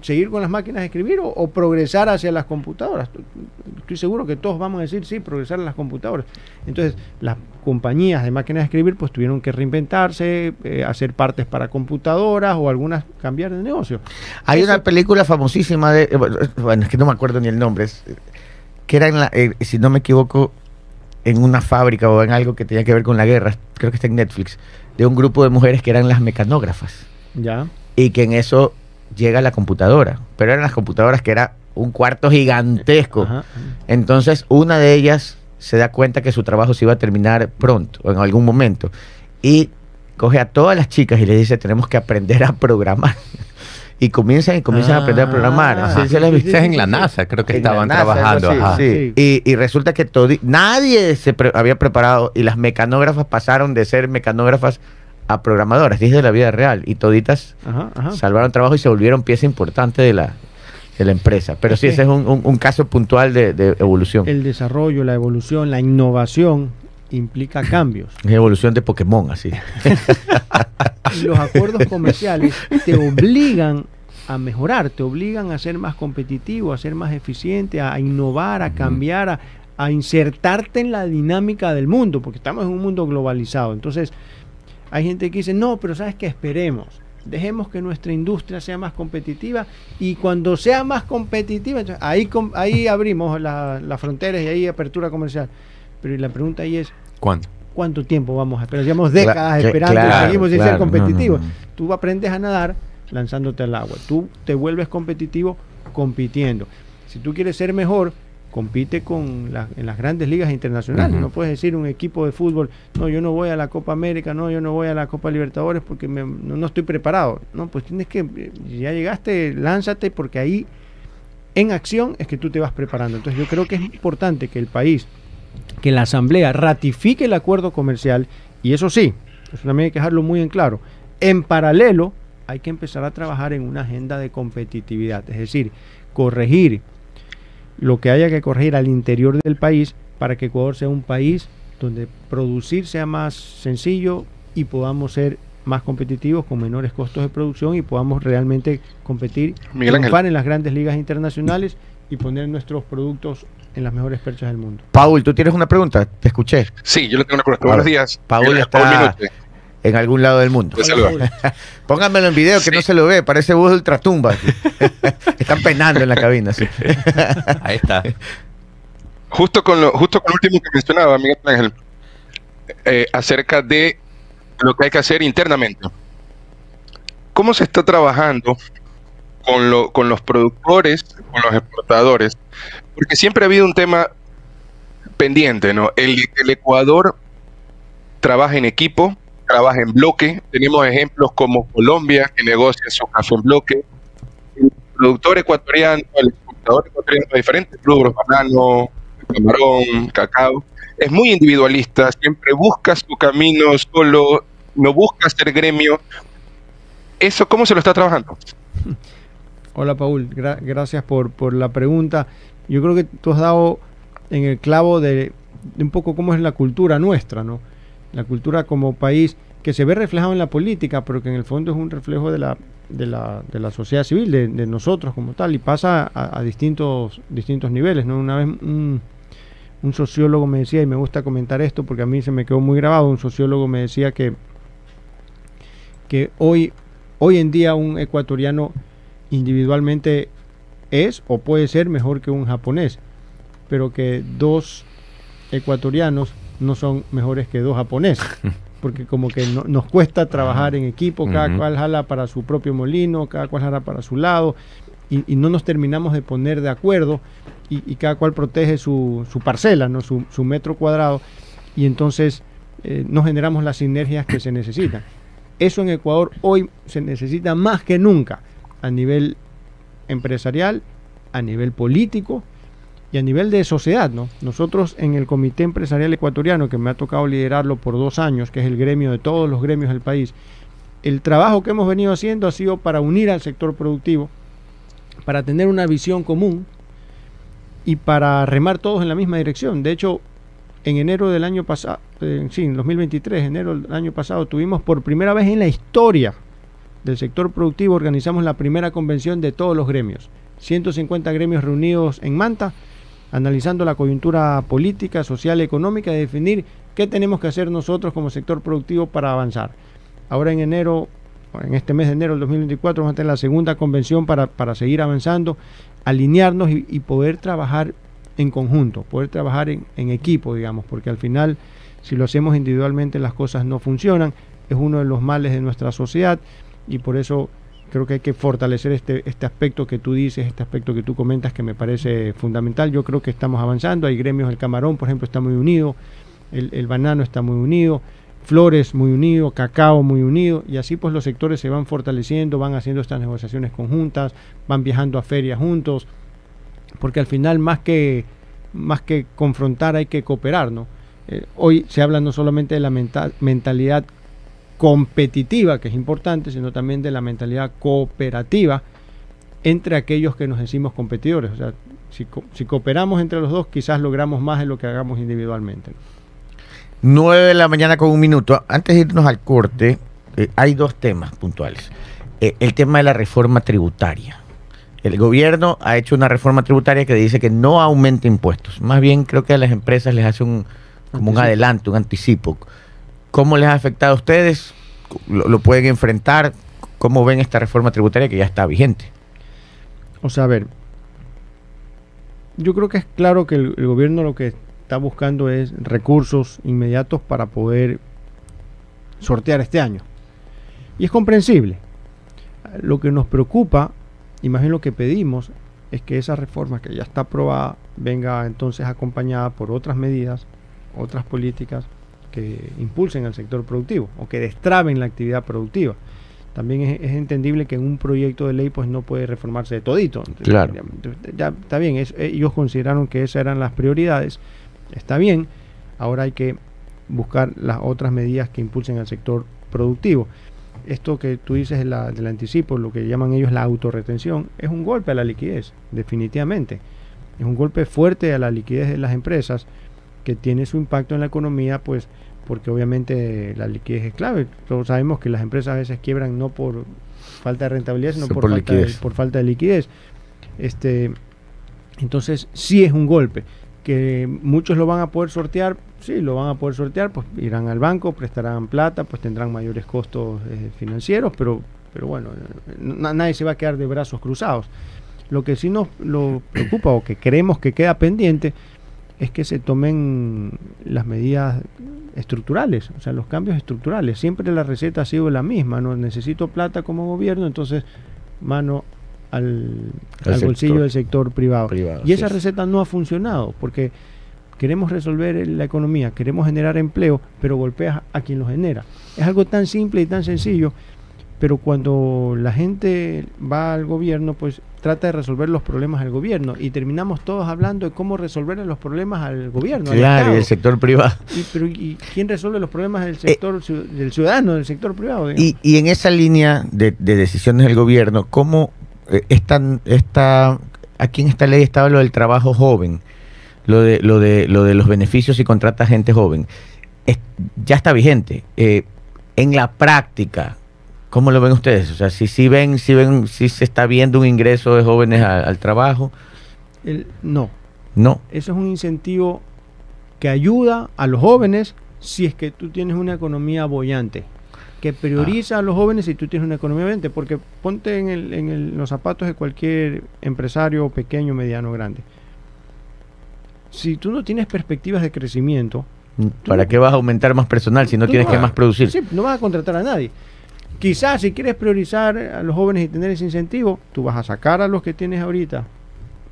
¿Seguir con las máquinas de escribir o, o progresar hacia las computadoras? Estoy seguro que todos vamos a decir sí, progresar a las computadoras. Entonces, las compañías de máquinas de escribir pues tuvieron que reinventarse, eh, hacer partes para computadoras o algunas cambiar de negocio. Hay Eso- una película famosísima de. eh, Bueno, es que no me acuerdo ni el nombre. es, eh, que era, en la, eh, si no me equivoco, en una fábrica o en algo que tenía que ver con la guerra. Creo que está en Netflix. De un grupo de mujeres que eran las mecanógrafas. Ya. Y que en eso llega la computadora. Pero eran las computadoras que era un cuarto gigantesco. Ajá. Entonces, una de ellas se da cuenta que su trabajo se iba a terminar pronto, o en algún momento. Y coge a todas las chicas y le dice, tenemos que aprender a programar. y comienzan y comienzan a aprender a programar. Ah, Sí, sí, se las viste sí, en la. NASA, creo que en estaban NASA, trabajando. así, ajá. sí. Sí. Y, y resulta que todo, nadie se pre- había preparado y las mecanógrafas pasaron de ser mecanógrafas a programadoras, es de la vida real. Y toditas Ajá, ajá. salvaron trabajo y se volvieron pieza importante de la, de la empresa. Pero sí, ese es un, un- un caso puntual de, de evolución. El desarrollo, la evolución, la innovación implica cambios. Es evolución de Pokémon, así. Los acuerdos comerciales te obligan a mejorar, te obligan a ser más competitivo, a ser más eficiente, a innovar, a cambiar, a, a insertarte en la dinámica del mundo, porque estamos en un mundo globalizado. Entonces, hay gente que dice, no, pero sabes que esperemos, dejemos que nuestra industria sea más competitiva y cuando sea más competitiva, entonces ahí, ahí abrimos la- las fronteras y ahí apertura comercial. Pero la pregunta ahí es, ¿Cuándo? ¿cuánto tiempo vamos a esperar? Llevamos décadas Cla- esperando y seguimos sin claro, ser no, no, competitivos. no. Tú aprendes a nadar lanzándote al agua. Tú te vuelves competitivo compitiendo. Si tú quieres ser mejor, compite con la- en las grandes ligas internacionales. No puedes decir un equipo de fútbol, no, yo no voy a la Copa América, no, yo no voy a la Copa Libertadores porque me- no, no estoy preparado. No, pues tienes que, eh, ya llegaste, lánzate porque ahí en acción es que tú te vas preparando. Entonces yo creo que es importante que el país, que la Asamblea ratifique el acuerdo comercial y eso sí, eso también hay que dejarlo muy en claro. En paralelo hay que empezar a trabajar en una agenda de competitividad, es decir, corregir lo que haya que corregir al interior del país para que Ecuador sea un país donde producir sea más sencillo y podamos ser más competitivos con menores costos de producción y podamos realmente competir, triunfar en las grandes ligas internacionales y poner nuestros productos en las mejores perchas del mundo. Paul, tú tienes una pregunta, te escuché. Sí, yo le tengo una pregunta. Buenos días. Paul está-. En algún lado del mundo. Pónganmelo en video que Sí. no se lo ve, parece bus de ultratumba. Están penando en la cabina. sí. Ahí está. Justo con lo, justo con lo último que mencionaba Miguel Ángel, eh, acerca de lo que hay que hacer internamente. ¿Cómo se está trabajando con, lo- con los productores, con los exportadores? Porque siempre ha habido un tema pendiente, ¿no? El, el Ecuador trabaja en equipo, trabaja en bloque. Tenemos ejemplos como Colombia, que negocia su café en bloque. El productor ecuatoriano, el exportador ecuatoriano de diferentes rubros, banano, camarón, cacao, es muy individualista, siempre busca su camino solo, no busca ser gremio. ¿Eso cómo se lo está trabajando? Hola Paul, Gra- gracias por, por la pregunta. Yo creo que tú has dado en el clavo de un poco cómo es la cultura nuestra, ¿no? La cultura como país que se ve reflejado en la política, pero que en el fondo es un reflejo de la, de la, de la sociedad civil, de, nosotros como tal, y pasa a, a distintos, distintos niveles, ¿no? Una vez un, un sociólogo me decía, y me gusta comentar esto porque a mí se me quedó muy grabado, un sociólogo me decía que, que hoy, hoy en día un ecuatoriano individualmente es o puede ser mejor que un japonés, pero que dos ecuatorianos no son mejores que dos japoneses, porque como que no- nos cuesta trabajar en equipo, cada cual jala para su propio molino, cada cual jala para su lado, y, y no nos terminamos de poner de acuerdo, y, y cada cual protege su, su parcela, ¿no? su, su metro cuadrado, y entonces eh, no generamos las sinergias que se necesitan. Eso en Ecuador hoy se necesita más que nunca a nivel empresarial, a nivel político y a nivel de sociedad. ¿no? Nosotros en el Comité Empresarial Ecuatoriano, que me ha tocado liderarlo por dos años, que es el gremio de todos los gremios del país, el trabajo que hemos venido haciendo ha sido para unir al sector productivo, para tener una visión común y para remar todos en la misma dirección. De hecho, en enero del año pasado, sí, en 2023, enero del año pasado, tuvimos por primera vez en la historia del sector productivo, organizamos la primera convención de todos los gremios. 150 gremios reunidos en Manta, analizando la coyuntura política, social económica, de definir qué tenemos que hacer nosotros como sector productivo para avanzar. Ahora en enero, en este mes de enero del 2024, vamos a tener la segunda convención para, para seguir avanzando, alinearnos y, poder trabajar en conjunto, poder trabajar en equipo, digamos, porque al final, si lo hacemos individualmente, las cosas no funcionan. Es uno de los males de nuestra sociedad y por eso creo que hay que fortalecer este, este aspecto que tú dices, este aspecto que tú comentas que me parece fundamental. Yo creo que estamos avanzando. Hay gremios, el camarón, por ejemplo, está muy unido, el, el banano está muy unido, flores muy unido, cacao muy unido, y así pues los sectores se van fortaleciendo, van haciendo estas negociaciones conjuntas, van viajando a ferias juntos, porque al final más que, más que confrontar hay que cooperar, ¿no? Eh, hoy se habla no solamente de la mental, mentalidad competitiva, que es importante, sino también de la mentalidad cooperativa entre aquellos que nos decimos competidores. O sea, si, co si cooperamos entre los dos, quizás logramos más de lo que hagamos individualmente. 9 de la mañana con un minuto. Antes de irnos al corte, eh, hay dos temas puntuales. Eh, el tema de la reforma tributaria. El gobierno ha hecho una reforma tributaria que dice que no aumenta impuestos. Más bien creo que a las empresas les hace un, como un adelanto, un anticipo. ¿Cómo les ha afectado a ustedes? ¿Lo, pueden enfrentar? ¿Cómo ven esta reforma tributaria que ya está vigente? O sea, a ver, yo creo que es claro que el, el gobierno lo que está buscando es recursos inmediatos para poder sortear este año. Y es comprensible. Lo que nos preocupa, y más bien lo que pedimos, es que esa reforma que ya está aprobada venga entonces acompañada por otras medidas, otras políticas que impulsen al sector productivo o que destraben la actividad productiva. También es, es entendible que en un proyecto de ley pues no puede reformarse de todito. Claro. Ya, ya está bien, es- ellos consideraron que esas eran las prioridades. Está bien, ahora hay que buscar las otras medidas que impulsen al sector productivo. Esto que tú dices de del anticipo, lo que llaman ellos la autorretención, es un golpe a la liquidez, definitivamente. Es un golpe fuerte a la liquidez de las empresas que tiene su impacto en la economía, pues porque obviamente la liquidez es clave. Todos sabemos que las empresas a veces quiebran no por falta de rentabilidad, sino por, por falta de, liquidez. por falta de liquidez. Este, entonces sí es un golpe, que muchos lo van a poder sortear, sí, lo van a poder sortear, pues irán al banco, prestarán plata, pues tendrán mayores costos eh, financieros, pero, pero bueno, na- nadie se va a quedar de brazos cruzados. Lo que sí nos lo preocupa o que creemos que queda pendiente es que se tomen las medidas estructurales, o sea, los cambios estructurales. Siempre la receta ha sido la misma, no necesito plata como gobierno, entonces mano al, Al al bolsillo sector del sector privado. privado, y esa es. receta no ha funcionado porque queremos resolver la economía, queremos generar empleo, pero golpeas a quien lo genera. Es algo tan simple y tan sencillo, pero cuando la gente va al gobierno, pues trata de resolver los problemas del gobierno y terminamos todos hablando de cómo resolver los problemas al gobierno. al Claro, y el sector privado. Y, pero, ¿y quién resuelve los problemas del sector ciu- del ciudadano, del sector privado? Y, y en esa línea de, de decisiones del gobierno, ¿cómo eh, están, está, aquí en esta ley estaba lo del trabajo joven, lo de, lo de, lo de los beneficios y contrata gente joven? Es- ya está vigente. Eh, en la práctica, ¿cómo lo ven ustedes? O sea, si, si ven, si ven, si se está viendo un ingreso de jóvenes al trabajo, El- no, no. eso es un incentivo que ayuda a los jóvenes si es que tú tienes una economía bollante, que prioriza a los jóvenes si tú tienes una economía bollante, porque ponte en, el- en el- los zapatos de cualquier empresario pequeño, mediano, grande. Si tú no tienes perspectivas de crecimiento, ¿Para qué vas a aumentar más personal si no tienes que vas- más producir? Sí, no vas a contratar a nadie. Quizás si quieres priorizar a los jóvenes y tener ese incentivo, tú vas a sacar a los que tienes ahorita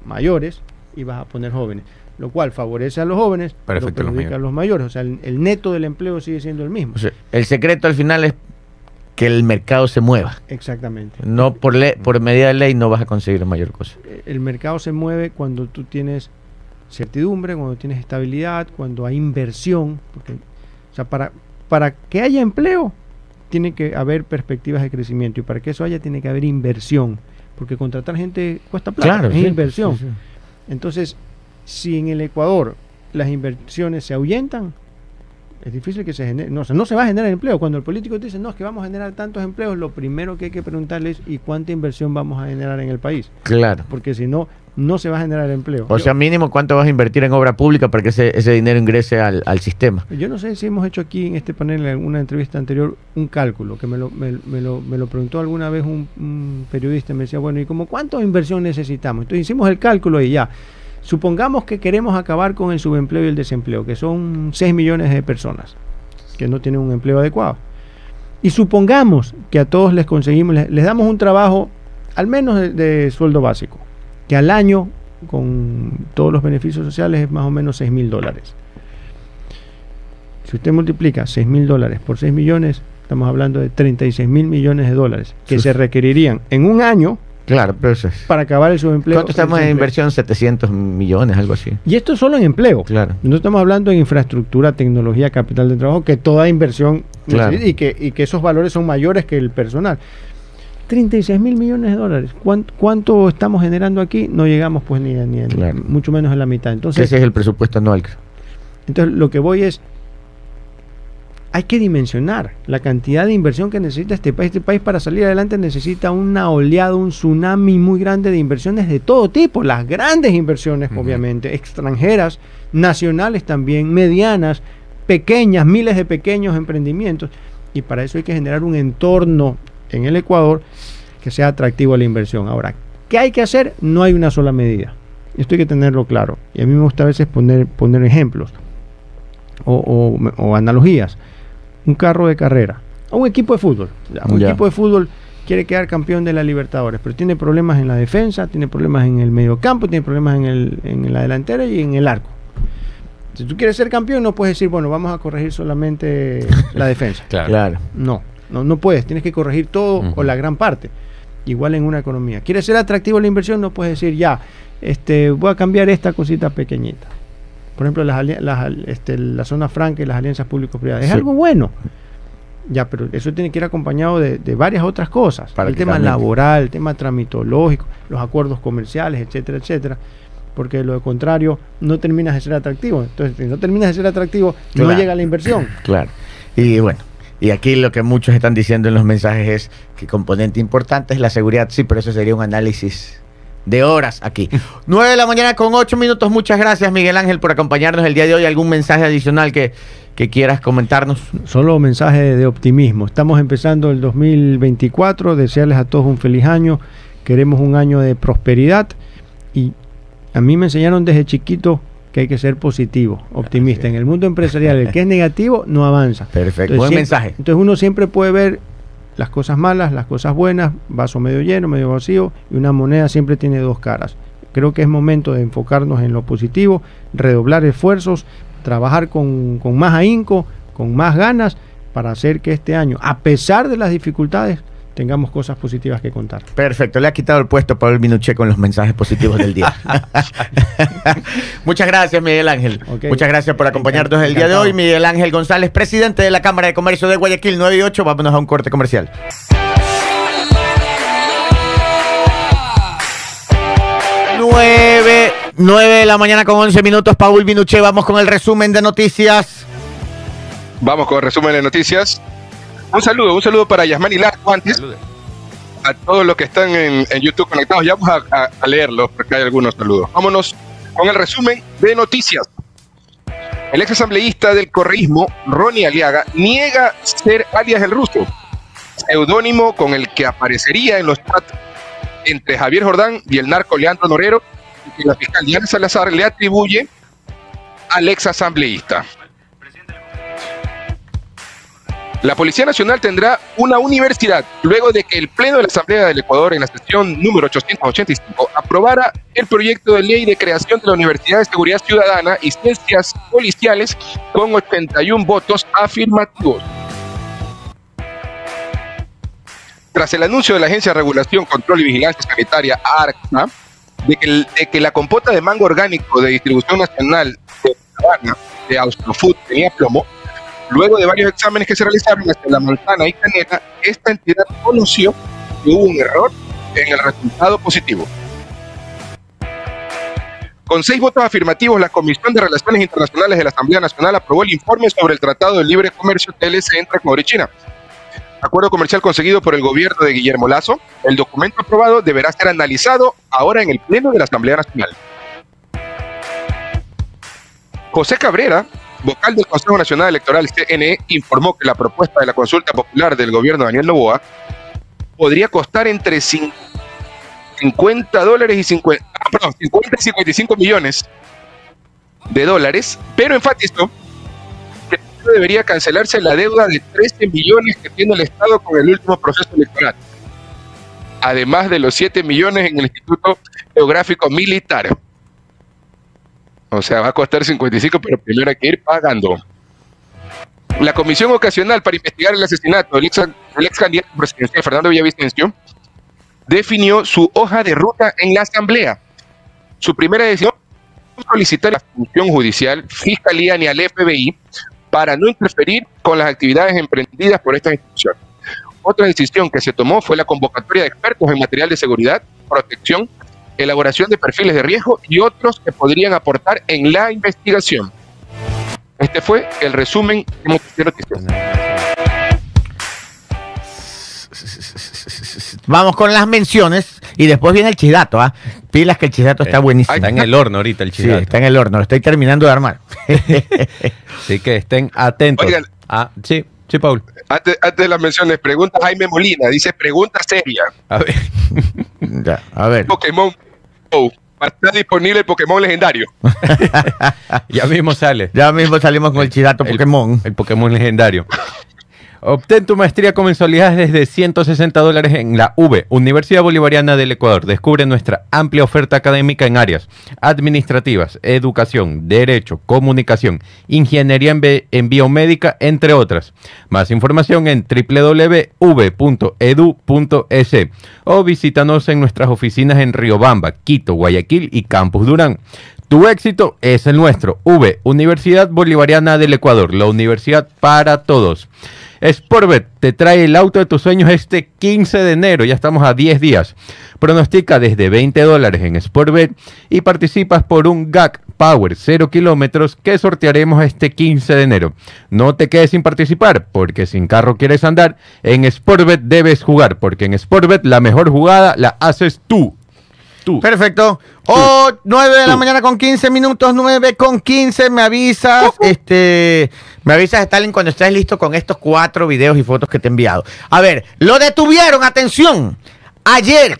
mayores y vas a poner jóvenes, lo cual favorece a los jóvenes, pero Perfecto, los perjudica a los mayores. O sea, el, el neto del empleo sigue siendo el mismo. O sea, el secreto al final es que el mercado se mueva. Exactamente. No por ley, por medida de ley no vas a conseguir mayor cosa. Eh, El mercado se mueve cuando tú tienes certidumbre, cuando tienes estabilidad, cuando hay inversión. Porque, o sea, para, para que haya empleo, tiene que haber perspectivas de crecimiento. Y para que eso haya, tiene que haber inversión. Porque contratar gente cuesta plata, Claro, es sí, inversión. sí, sí. Entonces, si en el Ecuador las inversiones se ahuyentan, es difícil que se genere, no, o sea, no se va a generar empleo. Cuando el político te dice, no, es que vamos a generar tantos empleos, lo primero que hay que preguntarle es, ¿y cuánta inversión vamos a generar en el país? Claro. Porque si no, no se va a generar empleo. O sea, mínimo cuánto vas a invertir en obra pública para que ese, ese dinero ingrese al, al sistema. Yo no sé si hemos hecho aquí en este panel, en una entrevista anterior, un cálculo, que me lo, me, me lo, me lo preguntó alguna vez un, un periodista, me decía, bueno, ¿y como cuánto inversión necesitamos? Entonces hicimos el cálculo y ya. Supongamos que queremos acabar con el subempleo y el desempleo, que son 6 millones de personas que no tienen un empleo adecuado. Y supongamos que a todos les conseguimos, les, les damos un trabajo al menos de, de sueldo básico, que al año, con todos los beneficios sociales, es más o menos 6 mil dólares. Si usted multiplica 6 mil dólares por 6 millones, estamos hablando de 36 mil millones de dólares que Sus- se requerirían en un año Claro, pero eso es. para acabar el subempleo. ¿Cuánto estamos en inversión? 700 millones, algo así. Y esto solo en empleo. Claro. No estamos hablando de infraestructura, tecnología, capital de trabajo, que toda inversión Claro. necesita y, que, y que esos valores son mayores que el personal. 36 mil millones de dólares. ¿Cuán- ¿Cuánto, estamos generando aquí? No llegamos pues ni, mucho menos a la mitad. Entonces, Ese es el presupuesto anual. Entonces, lo que voy es, hay que dimensionar la cantidad de inversión que necesita este país. Este país para salir adelante necesita una oleada, un tsunami muy grande de inversiones de todo tipo. Las grandes inversiones, obviamente, extranjeras, nacionales también, medianas, pequeñas, miles de pequeños emprendimientos. Y para eso hay que generar un entorno en el Ecuador que sea atractivo a la inversión. Ahora, ¿qué hay que hacer? No hay una sola medida. Esto hay que tenerlo claro. Y a mí me gusta a veces poner, poner ejemplos o, o- o analogías. Un carro de carrera o un equipo de fútbol. Ya, Un Ya. equipo de fútbol quiere quedar campeón de la Libertadores, pero tiene problemas en la defensa, tiene problemas en el mediocampo, tiene problemas en, el, en la delantera y en el arco. Si tú quieres ser campeón, no puedes decir, bueno, vamos a corregir solamente la defensa. Claro. Claro. No, no, no puedes, tienes que corregir todo o la gran parte. Igual en una economía. ¿Quieres ser atractivo la inversión? No puedes decir, ya, este, voy a cambiar esta cosita pequeñita. Por ejemplo, las, las este, la zona franca y las alianzas público-privadas. Es Sí. algo bueno. Ya, pero eso tiene que ir acompañado de, de varias otras cosas. Para el tema laboral, el tema tramitológico, los acuerdos comerciales, etcétera, etcétera. Porque de lo contrario, no terminas de ser atractivo. Entonces, si no terminas de ser atractivo, Claro. no llega la inversión. Claro. Y bueno, y aquí lo que muchos están diciendo en los mensajes es que componente importante es la seguridad, sí, pero eso sería un análisis de horas aquí. 9 de la mañana con 8 minutos. Muchas gracias, Miguel Ángel, por acompañarnos el día de hoy. ¿Algún mensaje adicional que, que quieras comentarnos? Solo mensaje de optimismo. Estamos empezando el 2024. Desearles a todos un feliz año. Queremos un año de prosperidad. Y a mí me enseñaron desde chiquito que hay que ser positivo, optimista. En el mundo empresarial, el que es negativo no avanza. Perfecto. Entonces, Buen siempre- mensaje. Entonces uno siempre puede ver las cosas malas, las cosas buenas, vaso medio lleno, medio vacío, y una moneda siempre tiene dos caras. Creo que es momento de enfocarnos en lo positivo, redoblar esfuerzos, trabajar con, con más ahínco, con más ganas, para hacer que este año, a pesar de las dificultades, tengamos cosas positivas que contar. Perfecto, le ha quitado el puesto a Pablo Minuché con los mensajes positivos del día. Muchas gracias, Miguel Ángel. Muchas gracias por acompañarnos el día de hoy. Miguel Ángel González, presidente de la Cámara de Comercio de Guayaquil 9 y 8. Vámonos a un corte comercial. 9, 9 de la mañana con 11 minutos. Paul Minuché, vamos con el resumen de noticias. Vamos con el resumen de noticias. Un saludo, un saludo para Yasmani Larco antes. A todos los que están en, en YouTube conectados. Ya vamos a, a- a leerlos porque hay algunos saludos. Vámonos con el resumen de noticias. El ex asambleísta del correísmo, Ronnie Aliaga, niega ser alias el ruso, seudónimo con el que aparecería en los chats entre Javier Jordán y el narco Leandro Norero, y que la fiscal Diana Salazar le atribuye al ex asambleísta. La Policía Nacional tendrá una universidad luego de que el Pleno de la Asamblea del Ecuador en la sesión número 885 aprobara el proyecto de ley de creación de la Universidad de Seguridad Ciudadana y Ciencias Policiales con 81 votos afirmativos. Tras el anuncio de la Agencia de Regulación, Control y Vigilancia Sanitaria, ARCA, de que, la compota de mango orgánico de distribución nacional de de Austrofood tenía plomo, Luego de varios exámenes que se realizaron hacia la manzana y canela, esta entidad conoció que hubo un error en el resultado positivo. Con seis votos afirmativos, la Comisión de Relaciones Internacionales de la Asamblea Nacional aprobó el informe sobre el Tratado de Libre Comercio TLC entre Ecuador y China. Acuerdo comercial conseguido por el gobierno de Guillermo Lazo, el documento aprobado deberá ser analizado ahora en el Pleno de la Asamblea Nacional. José Cabrera, vocal del Consejo Nacional Electoral CNE, informó que la propuesta de la consulta popular del gobierno de Daniel Novoa podría costar entre cin- 50 dólares y 50, ah, perdón, 50 y 55 millones de dólares, pero enfatizó que debería cancelarse la deuda de 13 millones que tiene el Estado con el último proceso electoral, además de los 7 millones en el Instituto Geográfico Militar. O sea, va a costar 55, pero primero hay que ir pagando. La comisión ocasional para investigar el asesinato del ex, del ex candidato presidencial Fernando Villavicencio definió su hoja de ruta en la Asamblea. Su primera decisión fue solicitar la función judicial, fiscalía ni al FBI para no interferir con las actividades emprendidas por esta institución. Otra decisión que se tomó fue la convocatoria de expertos en material de seguridad, protección, elaboración de perfiles de riesgo y otros que podrían aportar en la investigación. Este fue el resumen de Noticiero Noticias. Vamos con las menciones y después viene el chidato, ¿ah? Pilas que el chidato está buenísimo. Está en el horno ahorita el Sí, chidato. está en el horno, lo estoy terminando de armar. Así que estén atentos. Oigan. Ah, sí, sí, Paul. Antes, antes de las menciones, pregunta Jaime Molina, dice pregunta seria. A ver. Ya, a ver. Pokémon Go. Está disponible el Pokémon legendario. ya mismo sale. Ya mismo salimos con el chidato El- Pokémon. El Pokémon legendario. Obtén tu maestría con mensualidades desde 160 dólares en la V, Universidad Bolivariana del Ecuador. Descubre nuestra amplia oferta académica en áreas administrativas, educación, derecho, comunicación, ingeniería en biomédica, entre otras. Más información en www.v.edu.es o visítanos en nuestras oficinas en Riobamba, Quito, Guayaquil y Campus Durán. Tu éxito es el nuestro. V, Universidad Bolivariana del Ecuador, la universidad para todos. Sportbet te trae el auto de tus sueños este 15 de enero, ya estamos a 10 días. Pronostica desde 20 dólares en Sportbet y participas por un GAC Power 0 kilómetros que sortearemos este 15 de enero. No te quedes sin participar, porque sin carro quieres andar, en Sportbet debes jugar, porque en Sportbet la mejor jugada la haces tú. Tú. Perfecto. O 9 de la mañana con 15 minutos, 9 con 15, me avisas, este, me avisas Stalin cuando estés listo con estos cuatro videos y fotos que te he enviado. A ver, lo detuvieron, atención. Ayer,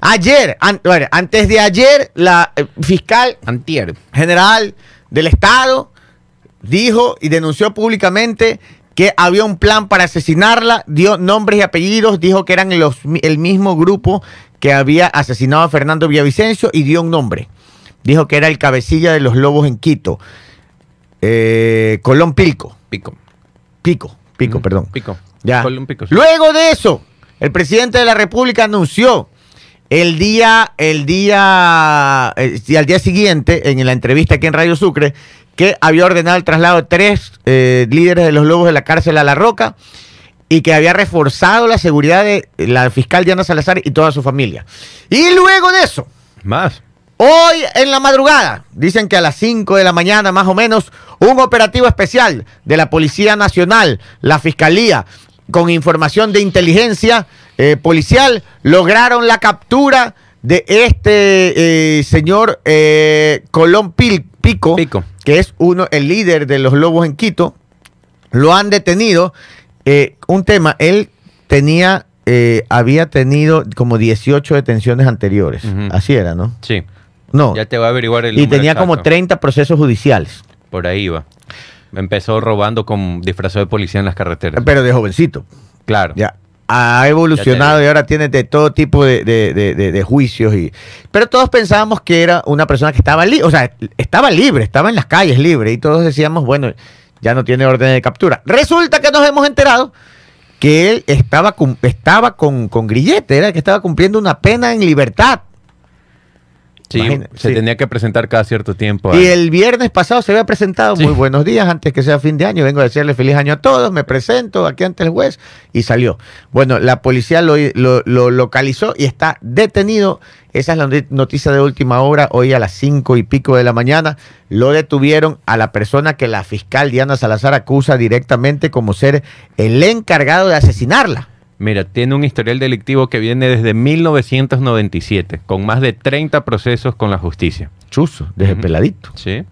ayer, an- bueno, antes de ayer, la eh, fiscal Antier. general del Estado dijo y denunció públicamente que había un plan para asesinarla, dio nombres y apellidos, dijo que eran los, el mismo grupo que había asesinado a Fernando Villavicencio y dio un nombre. Dijo que era el cabecilla de los lobos en Quito, eh, Colón Pilco, Pico. Pico, Pico, Mm, perdón. Pico. Ya. Un pico, sí. Luego de eso, el presidente de la República anunció el día, el día, eh, al día siguiente, en la entrevista aquí en Radio Sucre, que había ordenado el traslado de tres eh, líderes de los lobos de la cárcel a La Roca y que había reforzado la seguridad de la fiscal Diana Salazar y toda su familia. Y luego de eso, Más. Hoy en la madrugada, dicen que a las 5 de la mañana más o menos, un operativo especial de la Policía Nacional, la Fiscalía, con información de inteligencia eh, policial, lograron la captura de este eh, señor eh, Colón Pil- Pico, Pico. que es uno, el líder de los lobos en Quito. Lo han detenido. Eh, un tema, él tenía, eh, había tenido como 18 detenciones anteriores. Así era, ¿no? Sí. No. Ya te voy a averiguar el Y tenía como exacto. 30 procesos judiciales, Por ahí va. Empezó robando con disfrazado de policía en las carreteras. pero de jovencito. Claro. Ya. Ha evolucionado Ya y ahora tiene de todo tipo de, de- de- de- de juicios. Y... Pero todos pensábamos que era una persona que estaba libre, o sea, estaba libre, estaba en las calles libre. Y todos decíamos, bueno, ya no tiene orden de captura. Resulta que nos hemos enterado que él estaba, estaba con, con grillete, era que estaba cumpliendo una pena en libertad. Sí, Imagina- se sí. tenía que presentar cada cierto tiempo. Y el viernes pasado se había presentado, Sí. muy buenos días, antes que sea fin de año, vengo a decirle feliz año a todos, me presento aquí ante el juez y salió. Bueno, la policía lo, lo- lo localizó y está detenido. Esa es la noti- noticia de última hora, hoy a las cinco y pico de la mañana. Lo detuvieron a la persona que la fiscal Diana Salazar acusa directamente como ser el encargado de asesinarla. Mira, tiene un historial delictivo que viene desde 1997, con más de 30 procesos con la justicia. Chuzo, desde peladito. ¿Sí?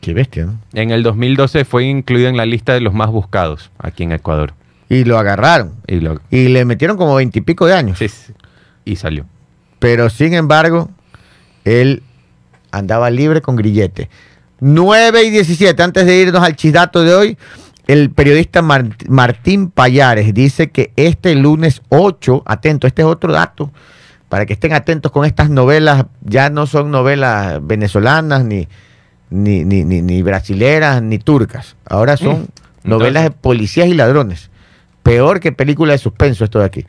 Qué bestia, ¿no? En el 2012 fue incluido en la lista de los más buscados aquí en Ecuador. Y lo agarraron. Y, lo, Y le metieron como veintipico de años. sí, sí, y salió. Pero sin embargo, él andaba libre con grillete. 9 y 17, antes de irnos al chisdato de hoy, el periodista Mar- Martín Payares dice que este lunes 8, atento, este es otro dato, para que estén atentos con estas novelas, ya no son novelas venezolanas, ni, ni, ni, ni, brasileras, ni turcas. Ahora son Mm, novelas de policías y ladrones. Peor que película de suspenso esto de aquí.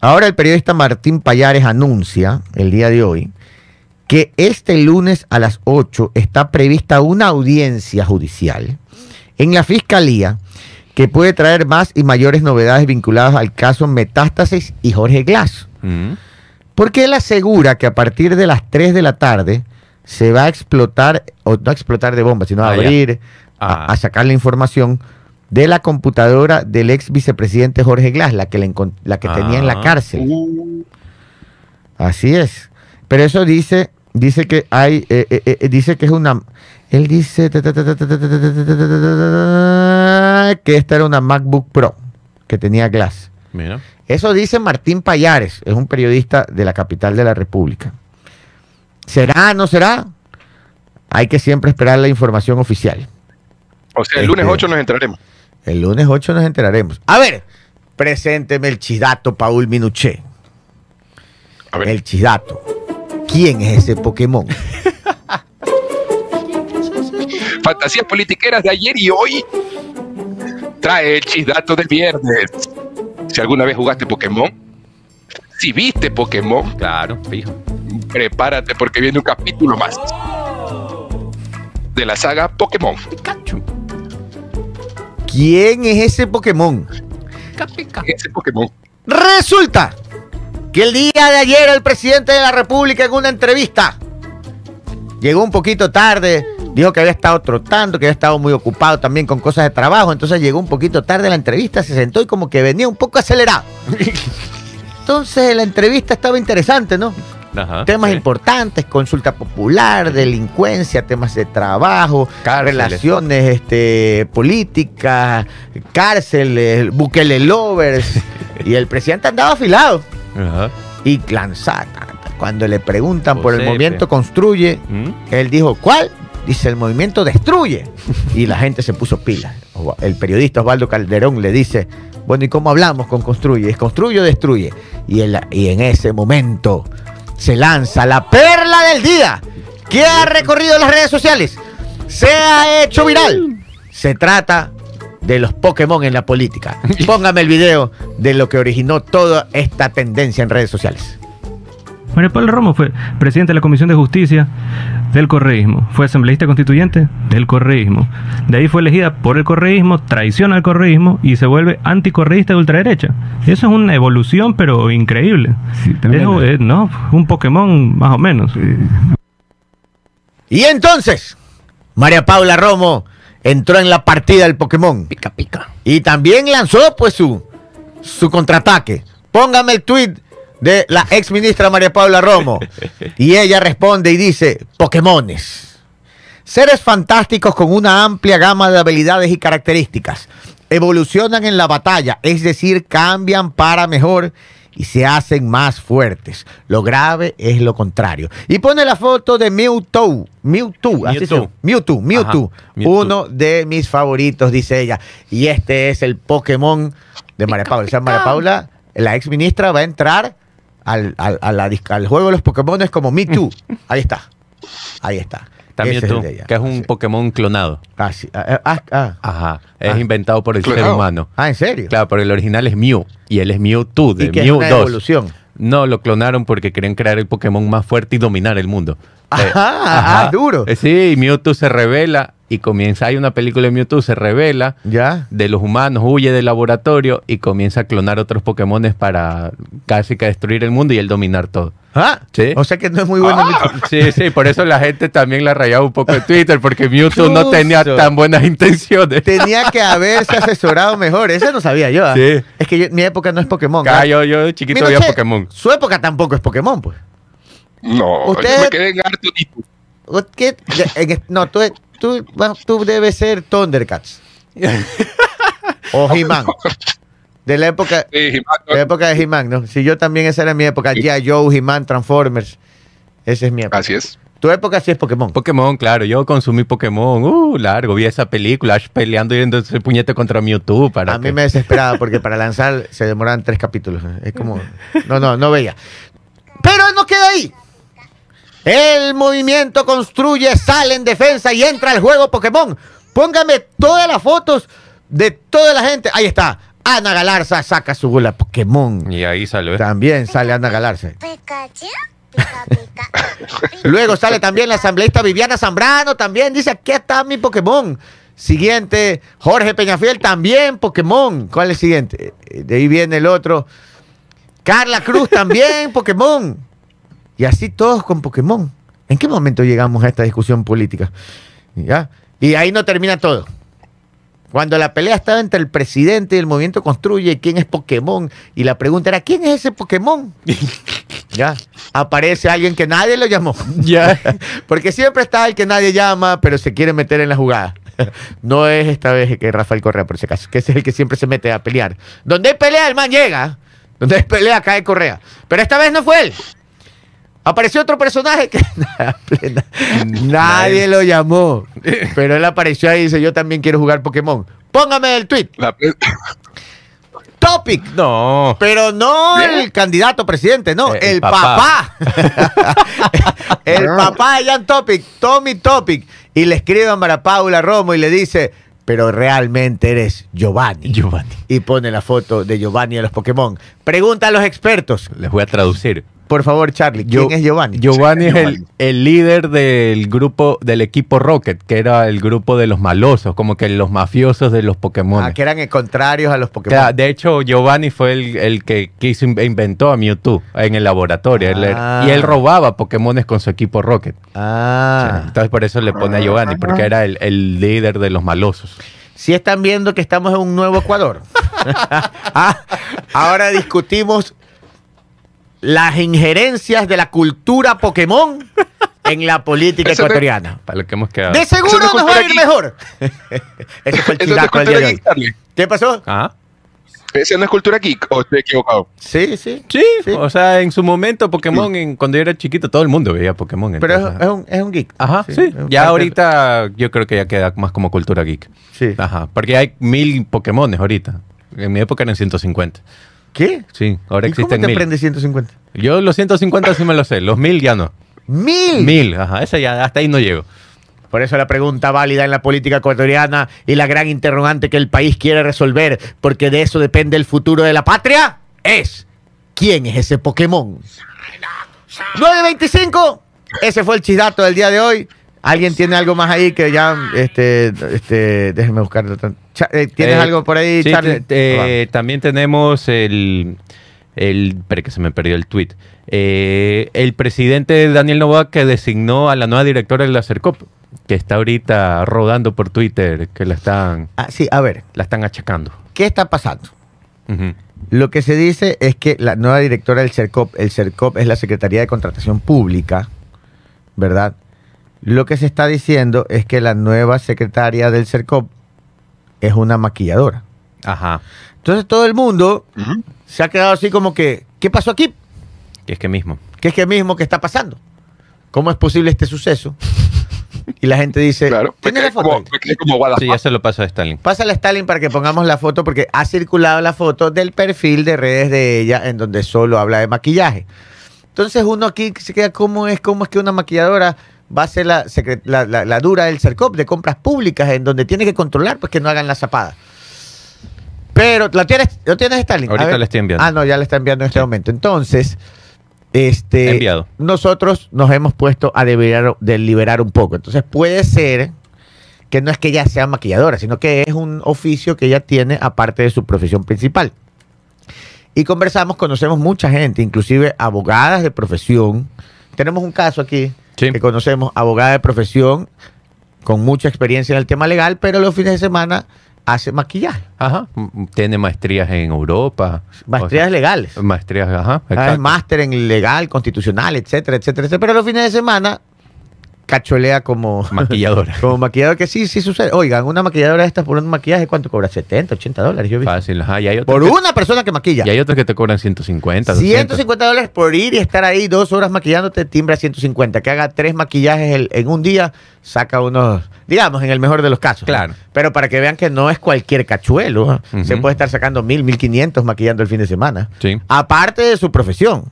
Ahora el periodista Martín Payares anuncia el día de hoy que este lunes a las 8 está prevista una audiencia judicial en la Fiscalía que puede traer más y mayores novedades vinculadas al caso Metástasis y Jorge Glass. Mm. Porque él asegura que a partir de las 3 de la tarde se va a explotar, o no a explotar de bomba, sino a Ah, abrir, Ah. a, a sacar la información de la computadora del ex vicepresidente Jorge Glass, la que, le la que tenía en la Ah. cárcel. Uh, Así es. Pero eso dice, dice que hay, eh, eh, eh, dice que es una, él dice que esta era una MacBook Pro que tenía Glass. Mira. Eso dice Martín Payares, es un periodista de la capital de la República. ¿Será? ¿No será? Hay que siempre esperar la información oficial. O sea, el lunes este, 8 nos enteraremos. El lunes 8 nos enteraremos. A ver, presénteme el chidato, Paul Minuché. A ver. El chidato. ¿Quién es ese Pokémon? Fantasías politiqueras de ayer y hoy. Trae el chisdato del viernes. Si alguna vez jugaste Pokémon, si viste Pokémon, Claro, fijo. prepárate porque viene un capítulo más de la saga Pokémon. Pikachu. ¿Quién es ese Pokémon? Ese Pokémon. Resulta que el día de ayer el presidente de la República en una entrevista llegó un poquito tarde, dijo que había estado trotando, que había estado muy ocupado también con cosas de trabajo, entonces llegó un poquito tarde a la entrevista, se sentó y como que venía un poco acelerado. Entonces la entrevista estaba interesante, ¿no? Ajá, temas sí. importantes, consulta popular, delincuencia, temas de trabajo, Cárceles. relaciones este, políticas, cárceles, Bukele lovers. y el presidente andaba afilado Ajá. y lanzada. Cuando le preguntan por el movimiento construye, ¿Mm? él dijo, ¿cuál? Dice, el movimiento destruye. Y la gente se puso pilas. El periodista Osvaldo Calderón le dice, bueno, ¿y cómo hablamos con construye? ¿Es construye o destruye? Y, él- y en ese momento se lanza la perla del día que ha recorrido las redes sociales. Se ha hecho viral. Se trata de los Pokémon en la política. Póngame el video de lo que originó toda esta tendencia en redes sociales. María Paula Romo fue presidente de la Comisión de Justicia del correísmo, fue asambleísta constituyente del correísmo. De ahí fue elegida por el correísmo, traiciona al correísmo y se vuelve anticorreísta de ultraderecha. Eso es una evolución, pero increíble. Sí. Es, eh, no, un Pokémon más o menos. Y entonces, María Paula Romo entró en la partida del Pokémon. Pica, pica. Y también lanzó pues su, su contraataque. Póngame el tweet de la ex ministra María Paula Romo. Y ella responde y dice, Pokémones. Seres fantásticos con una amplia gama de habilidades y características. Evolucionan en la batalla, es decir, cambian para mejor y se hacen más fuertes. Lo grave es lo contrario. Y pone la foto de Mewtwo. Mewtwo, así Mewtwo. Mewtwo, Mewtwo. Ajá, Mewtwo. Uno de mis favoritos, dice ella. Y este es el Pokémon de María Paula. O sea, María Paula, la ex ministra, va a entrar al, al- a la al juego de los Pokémon como Me Too. Ahí está. Ahí está. También es tú, que es un Sí. Pokémon clonado. Ah, sí. Ah, ah, ah. Ajá. Es Ah. inventado por el ser humano. Ah, ¿en serio? Claro, pero el original es Mew. Y él es Mewtwo, de y que es una 2. evolución. No, lo clonaron porque querían crear el Pokémon más fuerte y dominar el mundo. Ajá, Eh, ah, duro. Eh, Sí, y Mewtwo se revela y comienza, hay una película de Mewtwo, se revela Ya. de los humanos, huye del laboratorio y comienza a clonar otros Pokémones para casi que destruir el mundo y él dominar todo. Ah, Sí. O sea que no es muy bueno. Sí, sí, por eso la gente también la rayaba un poco en Twitter, porque Mewtwo no tenía tan buenas intenciones. Tenía que haberse asesorado mejor. Eso no sabía yo. ¿ah? Sí. Es que yo- mi época no es Pokémon. Ah, ¿ah? yo, yo de chiquito che, Pokémon. Su época tampoco es Pokémon, pues. No, Usted- yo me quedé en Artudito. ¿O qué? De- en- no, tú, tú, tú debes ser Thundercats. o He-Man. De la época, Sí, de la época de He-Man, ¿no? Si yo también, esa era mi época. G.I. Joe, He-Man, Transformers. Esa es mi época. Así es. Tu época sí es Pokémon. Pokémon, claro, yo consumí Pokémon, uh, largo, vi esa película, Ash peleando y yendo ese puñete contra Mewtwo para A mí me desesperaba porque para lanzar se demoraban tres capítulos. Es como. No, no, no veía. Pero no queda ahí. El movimiento construye, sale en defensa y entra al juego Pokémon. Póngame todas las fotos de toda la gente. Ahí está. Ana Galarza saca su bola Pokémon. Y ahí salió. ¿eh? También sale Ana Galarza. Pikachu, pica pica. Luego sale también la asambleísta Viviana Zambrano. También dice: aquí está mi Pokémon. Siguiente, Jorge Peñafiel, también Pokémon. ¿Cuál es el siguiente? De ahí viene el otro. Carla Cruz, también Pokémon. Y así todos con Pokémon. ¿En qué momento llegamos a esta discusión política? ¿Ya? Y ahí no termina todo. Cuando la pelea estaba entre el presidente y el movimiento construye quién es Pokémon, y la pregunta era, ¿quién es ese Pokémon? ya, aparece alguien que nadie lo llamó. Ya. Porque siempre está el que nadie llama, pero se quiere meter en la jugada. No es esta vez que Rafael Correa, por si acaso, que es el que siempre se mete a pelear. Donde hay pelea, el man llega. Donde hay pelea, cae Correa. Pero esta vez no fue él. Apareció otro personaje que plena- nadie lo llamó. Pero él apareció ahí y dice, yo también quiero jugar Pokémon. Póngame el tweet. La Topic. No. Pero no el candidato presidente, no, Eh, el, el papá. el papá de Jan Topic, Tommy Topic. Y le escribe a Mara Paula Romo y le dice, pero realmente eres Giovanni. Giovanni. Y pone la foto de Giovanni de los Pokémon. Pregunta a los expertos. Les voy a traducir. Por favor, Charlie, ¿quién Yo- es Giovanni? Giovanni es el, el líder del grupo, del equipo Rocket, que era el grupo de los malosos, como que los mafiosos de los Pokémon. Ah, que eran contrarios a los Pokémon. Claro, de hecho, Giovanni fue el, el que quiso, in- inventó a Mewtwo en el laboratorio. Él era- Ah. y él robaba Pokémones con su equipo Rocket. Ah. Entonces por eso le pone a Giovanni, porque era el, el líder de los malosos. Si están viendo que estamos en un nuevo Ecuador. Ah, ahora discutimos las injerencias de la cultura Pokémon en la política Eso me- ecuatoriana. Para lo que hemos quedado. De seguro nos va a ir mejor. Ese fue el ¿Eso no es chidaco del día de hoy. ¿Qué pasó? Ajá. ¿Ese no es cultura geek o estoy equivocado? Sí, sí. Sí, Sí. o sea, en su momento Pokémon, en- cuando yo era chiquito, todo el mundo veía Pokémon. Pero es, es un, es un geek. Ajá, sí. Ya ahorita yo creo que ya queda más como cultura geek. Sí. Ajá, porque hay mil Pokémones ahorita. En mi época eran 150. ¿Qué? Sí, ahora ¿Y existen ¿Cómo te mil. aprendes 150? Yo los 150 sí me los sé, los mil ya no. ¡Mil! Mil, ajá, esa ya, hasta ahí no llego. Por eso la pregunta válida en la política ecuatoriana y la gran interrogante que el país quiere resolver, porque de eso depende el futuro de la patria, es ¿quién es ese Pokémon? 925, ese fue el chidato del día de hoy. ¿Alguien tiene algo más ahí que ya, este, este, déjenme buscar. Cha- eh, ¿Tienes Eh, algo por ahí, sí, Charlie? eh, también tenemos el, el. Espera que se me perdió el tweet. Eh, el presidente Daniel Novoa que designó a la nueva directora de la CERCOP, que está ahorita rodando por Twitter, que la están, Ah, sí, a ver, la están achacando. ¿qué está pasando? Lo que se dice es que la nueva directora del CERCOP, el CERCOP es la Secretaría de Contratación Pública, ¿verdad? Lo que se está diciendo es que la nueva secretaria del CERCOP es una maquilladora. Ajá. Entonces todo el mundo se ha quedado así como que, ¿qué pasó aquí? Y es que mismo. ¿Qué es que mismo que está pasando? ¿Cómo es posible este suceso? Y la gente dice, Claro. Me ¿tiene quedé la foto? como, como Sí, ya se lo paso a Stalin. Pásale a Stalin para que pongamos la foto, porque ha circulado la foto del perfil de redes de ella, en donde solo habla de maquillaje. Entonces uno aquí se queda, ¿cómo es, cómo es que una maquilladora va a ser la, la, la- la dura del CERCOP de compras públicas, en donde tiene que controlar pues que no hagan la zapada? Pero, ¿la tienes, ¿lo tienes Stalin? Ahorita le estoy enviando. Ah, no, ya le está enviando en este momento. Entonces, este, Enviado. nosotros nos hemos puesto a deliberar, deliberar un poco. Entonces puede ser que no es que ella sea maquilladora, sino que es un oficio que ella tiene aparte de su profesión principal. Y conversamos, conocemos mucha gente, inclusive abogadas de profesión. Tenemos un caso aquí Sí. que conocemos, abogada de profesión con mucha experiencia en el tema legal, pero los fines de semana hace maquillaje, Ajá. Tiene maestrías en Europa. maestrías O sea, legales. Maestrías, ajá. Ah, exacto. máster en legal, constitucional, etcétera, etcétera, etcétera. Pero los fines de semana cacholea como Maquilladora. como maquillador, que sí, sí sucede. Oigan, una maquilladora de estas por un maquillaje, ¿cuánto cobra? 70, 80 dólares, yo vi. Fácil, ajá. Y hay otros Por que- una persona que maquilla. Y hay otros que te cobran 150. 200. 150 dólares por ir y estar ahí dos horas maquillándote, timbra 150. Que haga tres maquillajes el- en un día, saca unos, digamos, en el mejor de los casos. ¿no? Claro. Pero para que vean que no es cualquier cachuelo. Se puede estar sacando mil, mil quinientos maquillando el fin de semana. Sí. aparte de su profesión.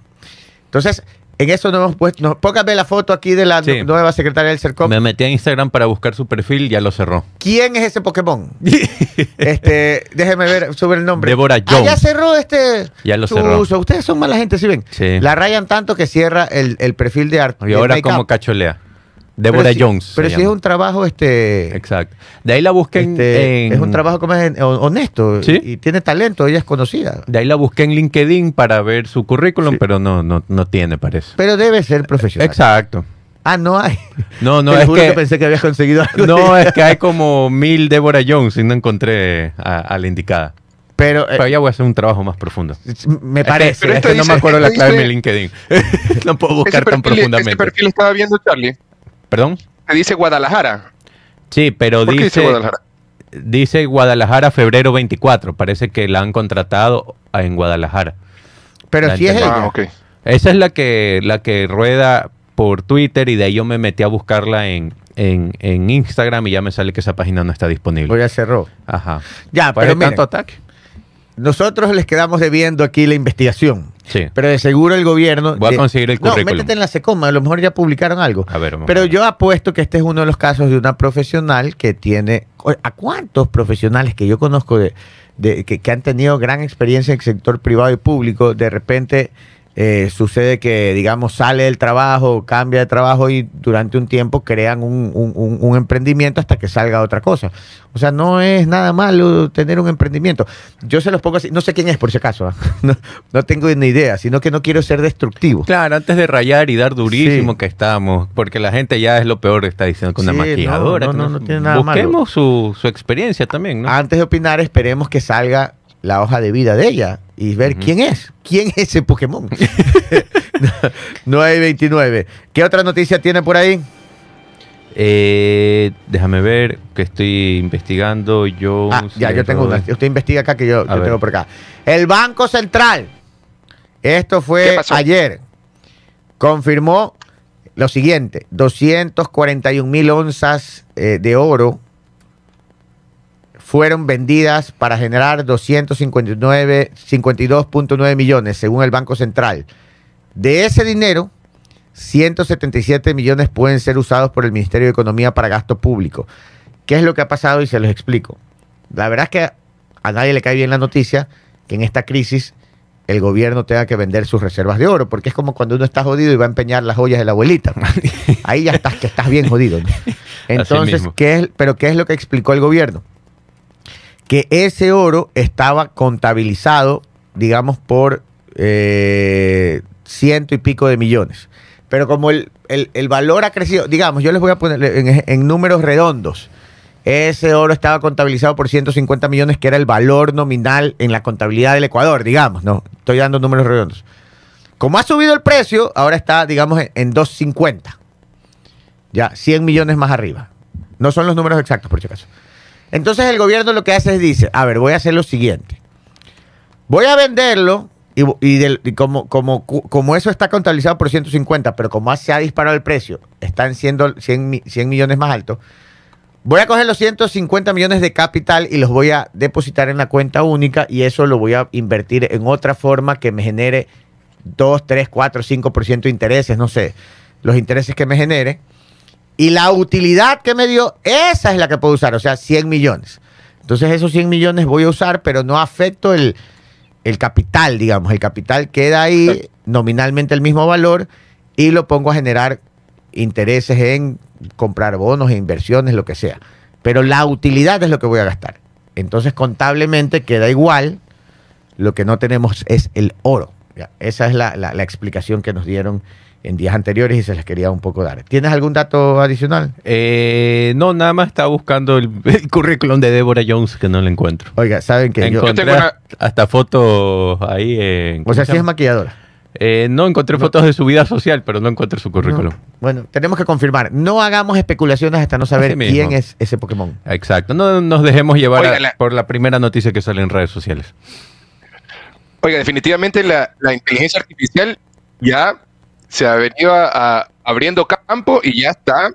Entonces, en eso nos hemos puesto. Nos, póngame la foto aquí de la Sí. nu- nueva secretaria del CERCOP. Me metí a Instagram para buscar su perfil, ya lo cerró. ¿Quién es ese Pokémon? este, déjeme ver, sube el nombre. Deborah Ah, ya Jones. cerró este. Ya lo cerró. Ustedes son mala gente, ¿sí ven? Sí. La rayan tanto que cierra el, el perfil de arte. Y ahora como cacholea. Deborah Jones. Pero se si es un trabajo, este. Exacto. De ahí la busqué en, este, en- Es un trabajo como es, ho- honesto Sí. y tiene talento, ella es conocida. De ahí la busqué en LinkedIn para ver su currículum, Sí. pero no, no, no tiene, parece. Pero debe ser profesional. Exacto. Ah, no hay. No, no, Te es juro que, pensé que habías conseguido algo. no, es que hay como mil Deborah Jones y no encontré a, a la indicada. Pero, eh, Pero ya voy a hacer un trabajo más profundo. me Es que- parece. Pero es que no me acuerdo la clave de mi LinkedIn. no puedo Ese buscar tan perfil, ese profundamente. perfil estaba viendo Charlie. ¿Perdón? Dice Guadalajara. Sí, pero ¿Por qué dice dice, Guadalajara? dice Guadalajara febrero 24. Parece que la han contratado en Guadalajara. Pero La si es ella. Ah, ok. Esa es la que, la que rueda por Twitter y de ahí yo me metí a buscarla en, en, en Instagram y ya me sale que esa página no está disponible. O ya cerró. Ajá. Ya, pero miren, tanto ataque. nosotros les quedamos debiendo aquí la investigación. Sí. Pero de seguro el gobierno. Voy a conseguir el No, currículum. métete en la Secoma, a lo mejor ya publicaron algo. A ver, vamos Pero a ver. yo apuesto que este es uno de los casos de una profesional que tiene. ¿A cuántos profesionales que yo conozco de, de- que, que han tenido gran experiencia en el sector privado y público, de repente eh, sucede que, digamos, sale del trabajo, cambia de trabajo y durante un tiempo crean un, un- un- un emprendimiento hasta que salga otra cosa? O sea, no es nada malo tener un emprendimiento. Yo se los pongo así, no sé quién es por si acaso, ¿ah? no, no tengo ni idea, sino que no quiero ser destructivo. Claro, antes de rayar y dar durísimo Sí. que estamos, porque la gente ya es lo peor, está diciendo que una maquilladora. no, no, no tiene nada Busquemos su, su experiencia también, ¿no? Antes de opinar, esperemos que salga la hoja de vida de ella y ver quién es. ¿Quién es ese Pokémon? 929. ¿Qué otra noticia tiene por ahí? Eh, déjame ver que estoy investigando. Yo. Ah, ya, yo tengo una. Usted investiga acá que yo, yo tengo por acá. El Banco Central. Esto ¿Qué fue ayer. Confirmó lo siguiente: 241 mil onzas eh, de oro fueron vendidas para generar 259 52.9 millones, según el Banco Central. De ese dinero, 177 millones pueden ser usados por el Ministerio de Economía para gasto público. ¿Qué es lo que ha pasado? Y se los explico. La verdad es que a nadie le cae bien la noticia que en esta crisis el gobierno tenga que vender sus reservas de oro, porque es como cuando uno está jodido y va a empeñar las joyas de la abuelita. Ahí ya estás, que estás bien jodido. ¿no? Entonces. ¿qué es, pero ¿qué es lo que explicó el gobierno? Que ese oro estaba contabilizado, digamos, por eh, ciento y pico de millones. Pero como el, el- valor ha crecido, digamos, yo les voy a poner en, en números redondos. Ese oro estaba contabilizado por 150 millones, que era el valor nominal en la contabilidad del Ecuador, digamos, no, estoy dando números redondos. Como ha subido el precio, ahora está, digamos, en, en 250. Ya, 100 millones más arriba. No son los números exactos, por si acaso. Entonces el gobierno lo que hace es dice, a ver, voy a hacer lo siguiente. Voy a venderlo y, del- y como, como, como eso está contabilizado por 150, pero como se ha disparado el precio, están siendo 100, mi- 100 millones más altos, voy a coger los 150 millones de capital y los voy a depositar en la cuenta única y eso lo voy a invertir en otra forma que me genere 2, 3, 4, 5% de intereses, no sé, los intereses que me genere. Y la utilidad que me dio, esa es la que puedo usar, o sea, 100 millones. Entonces esos 100 millones voy a usar, pero no afecto el, el capital, digamos. El capital queda ahí nominalmente el mismo valor y lo pongo a generar intereses en comprar bonos e inversiones, lo que sea. Pero la utilidad es lo que voy a gastar. Entonces contablemente queda igual. Lo que no tenemos es el oro. Ya, Esa es la, la- la explicación que nos dieron en días anteriores y se les quería un poco dar. ¿Tienes algún dato adicional? Eh, no, nada más estaba buscando el, el currículum de Deborah Jones que no lo encuentro. Oiga, ¿saben que yo... Encontré tengo una- hasta fotos ahí en... O ¿cómo sea, se sí es maquilladora. Eh, no, encontré fotos de su vida social, pero no encontré su currículum. No. Bueno, tenemos que confirmar. No hagamos especulaciones hasta no saber quién es ese Pokémon. Exacto, no nos dejemos llevar a- Oiga, la- por la primera noticia que sale en redes sociales. Oiga, definitivamente la, la inteligencia artificial ya se ha venido a- a- abriendo campo y ya está,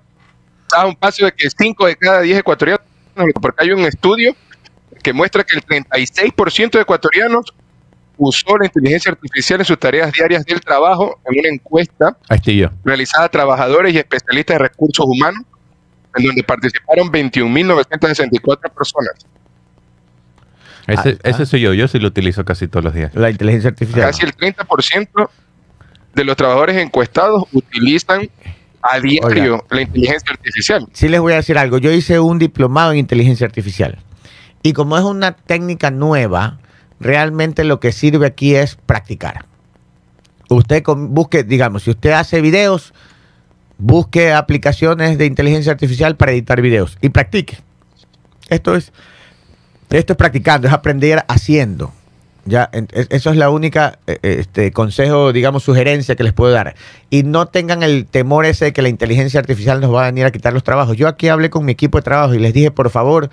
está a un paso de que 5 de cada 10 ecuatorianos, porque hay un estudio que muestra que el 36% de ecuatorianos usó la inteligencia artificial en sus tareas diarias del trabajo en una encuesta realizada a trabajadores y especialistas de recursos humanos, en donde participaron 21.964 personas. Ese, Ah, ese ah. soy yo, yo sí lo utilizo casi todos los días. La inteligencia artificial. Casi el 30% de los trabajadores encuestados utilizan a diario la inteligencia artificial. Sí les voy a decir algo. Yo hice un diplomado en inteligencia artificial. Y como es una técnica nueva, realmente lo que sirve aquí es practicar. Usted con- busque, digamos, si usted hace videos, busque aplicaciones de inteligencia artificial para editar videos y practique. Esto es, esto es practicando, es aprender haciendo. Ya, es- eso es la única eh, este, consejo, digamos, sugerencia que les puedo dar. Y no tengan el temor ese de que la inteligencia artificial nos va a venir a quitar los trabajos. Yo aquí hablé con mi equipo de trabajo y les dije, por favor,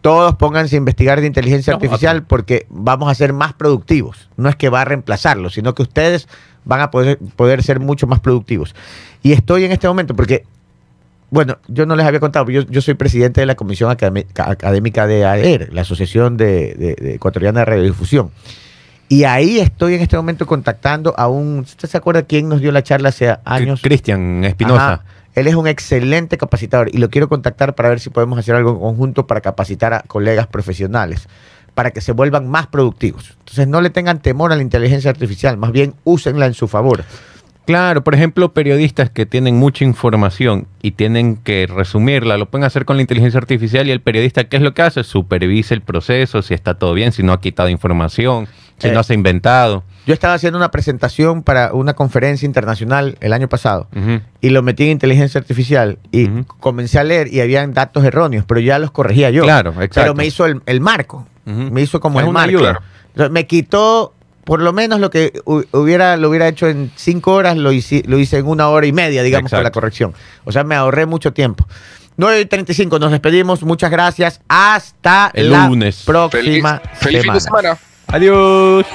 todos pónganse a investigar de inteligencia No, artificial porque vamos a ser más productivos. No es que va a reemplazarlo, sino que ustedes van a poder, poder ser mucho más productivos. Y estoy en este momento porque, bueno, yo no les había contado, yo, yo soy presidente de la Comisión Académica de AER, la Asociación de, de- de Ecuatoriana de Radiodifusión. Y ahí estoy en este momento contactando a un... ¿Usted se acuerda quién nos dio la charla hace años? Cristian Espinosa. Él es un excelente capacitador y lo quiero contactar para ver si podemos hacer algo en conjunto para capacitar a colegas profesionales, para que se vuelvan más productivos. Entonces no le tengan temor a la inteligencia artificial, más bien úsenla en su favor. Claro, por ejemplo, periodistas que tienen mucha información y tienen que resumirla, lo pueden hacer con la inteligencia artificial y el periodista, ¿qué es lo que hace? Supervisa el proceso, si está todo bien, si no ha quitado información, si Eh. no se ha inventado. Yo estaba haciendo una presentación para una conferencia internacional el año pasado y lo metí en inteligencia artificial y comencé a leer y habían datos erróneos, pero ya los corregía yo. Claro, exacto. Pero me hizo el, el marco, me hizo como Es el marco. ayuda. Me quitó por lo menos lo que hu- hubiera, lo hubiera hecho en cinco horas, lo hice, lo hice en una hora y media, digamos, con la corrección. O sea, me ahorré mucho tiempo. 9.35, nos despedimos. Muchas gracias. Hasta El la lunes. Feliz, próxima feliz fin de semana. Adiós.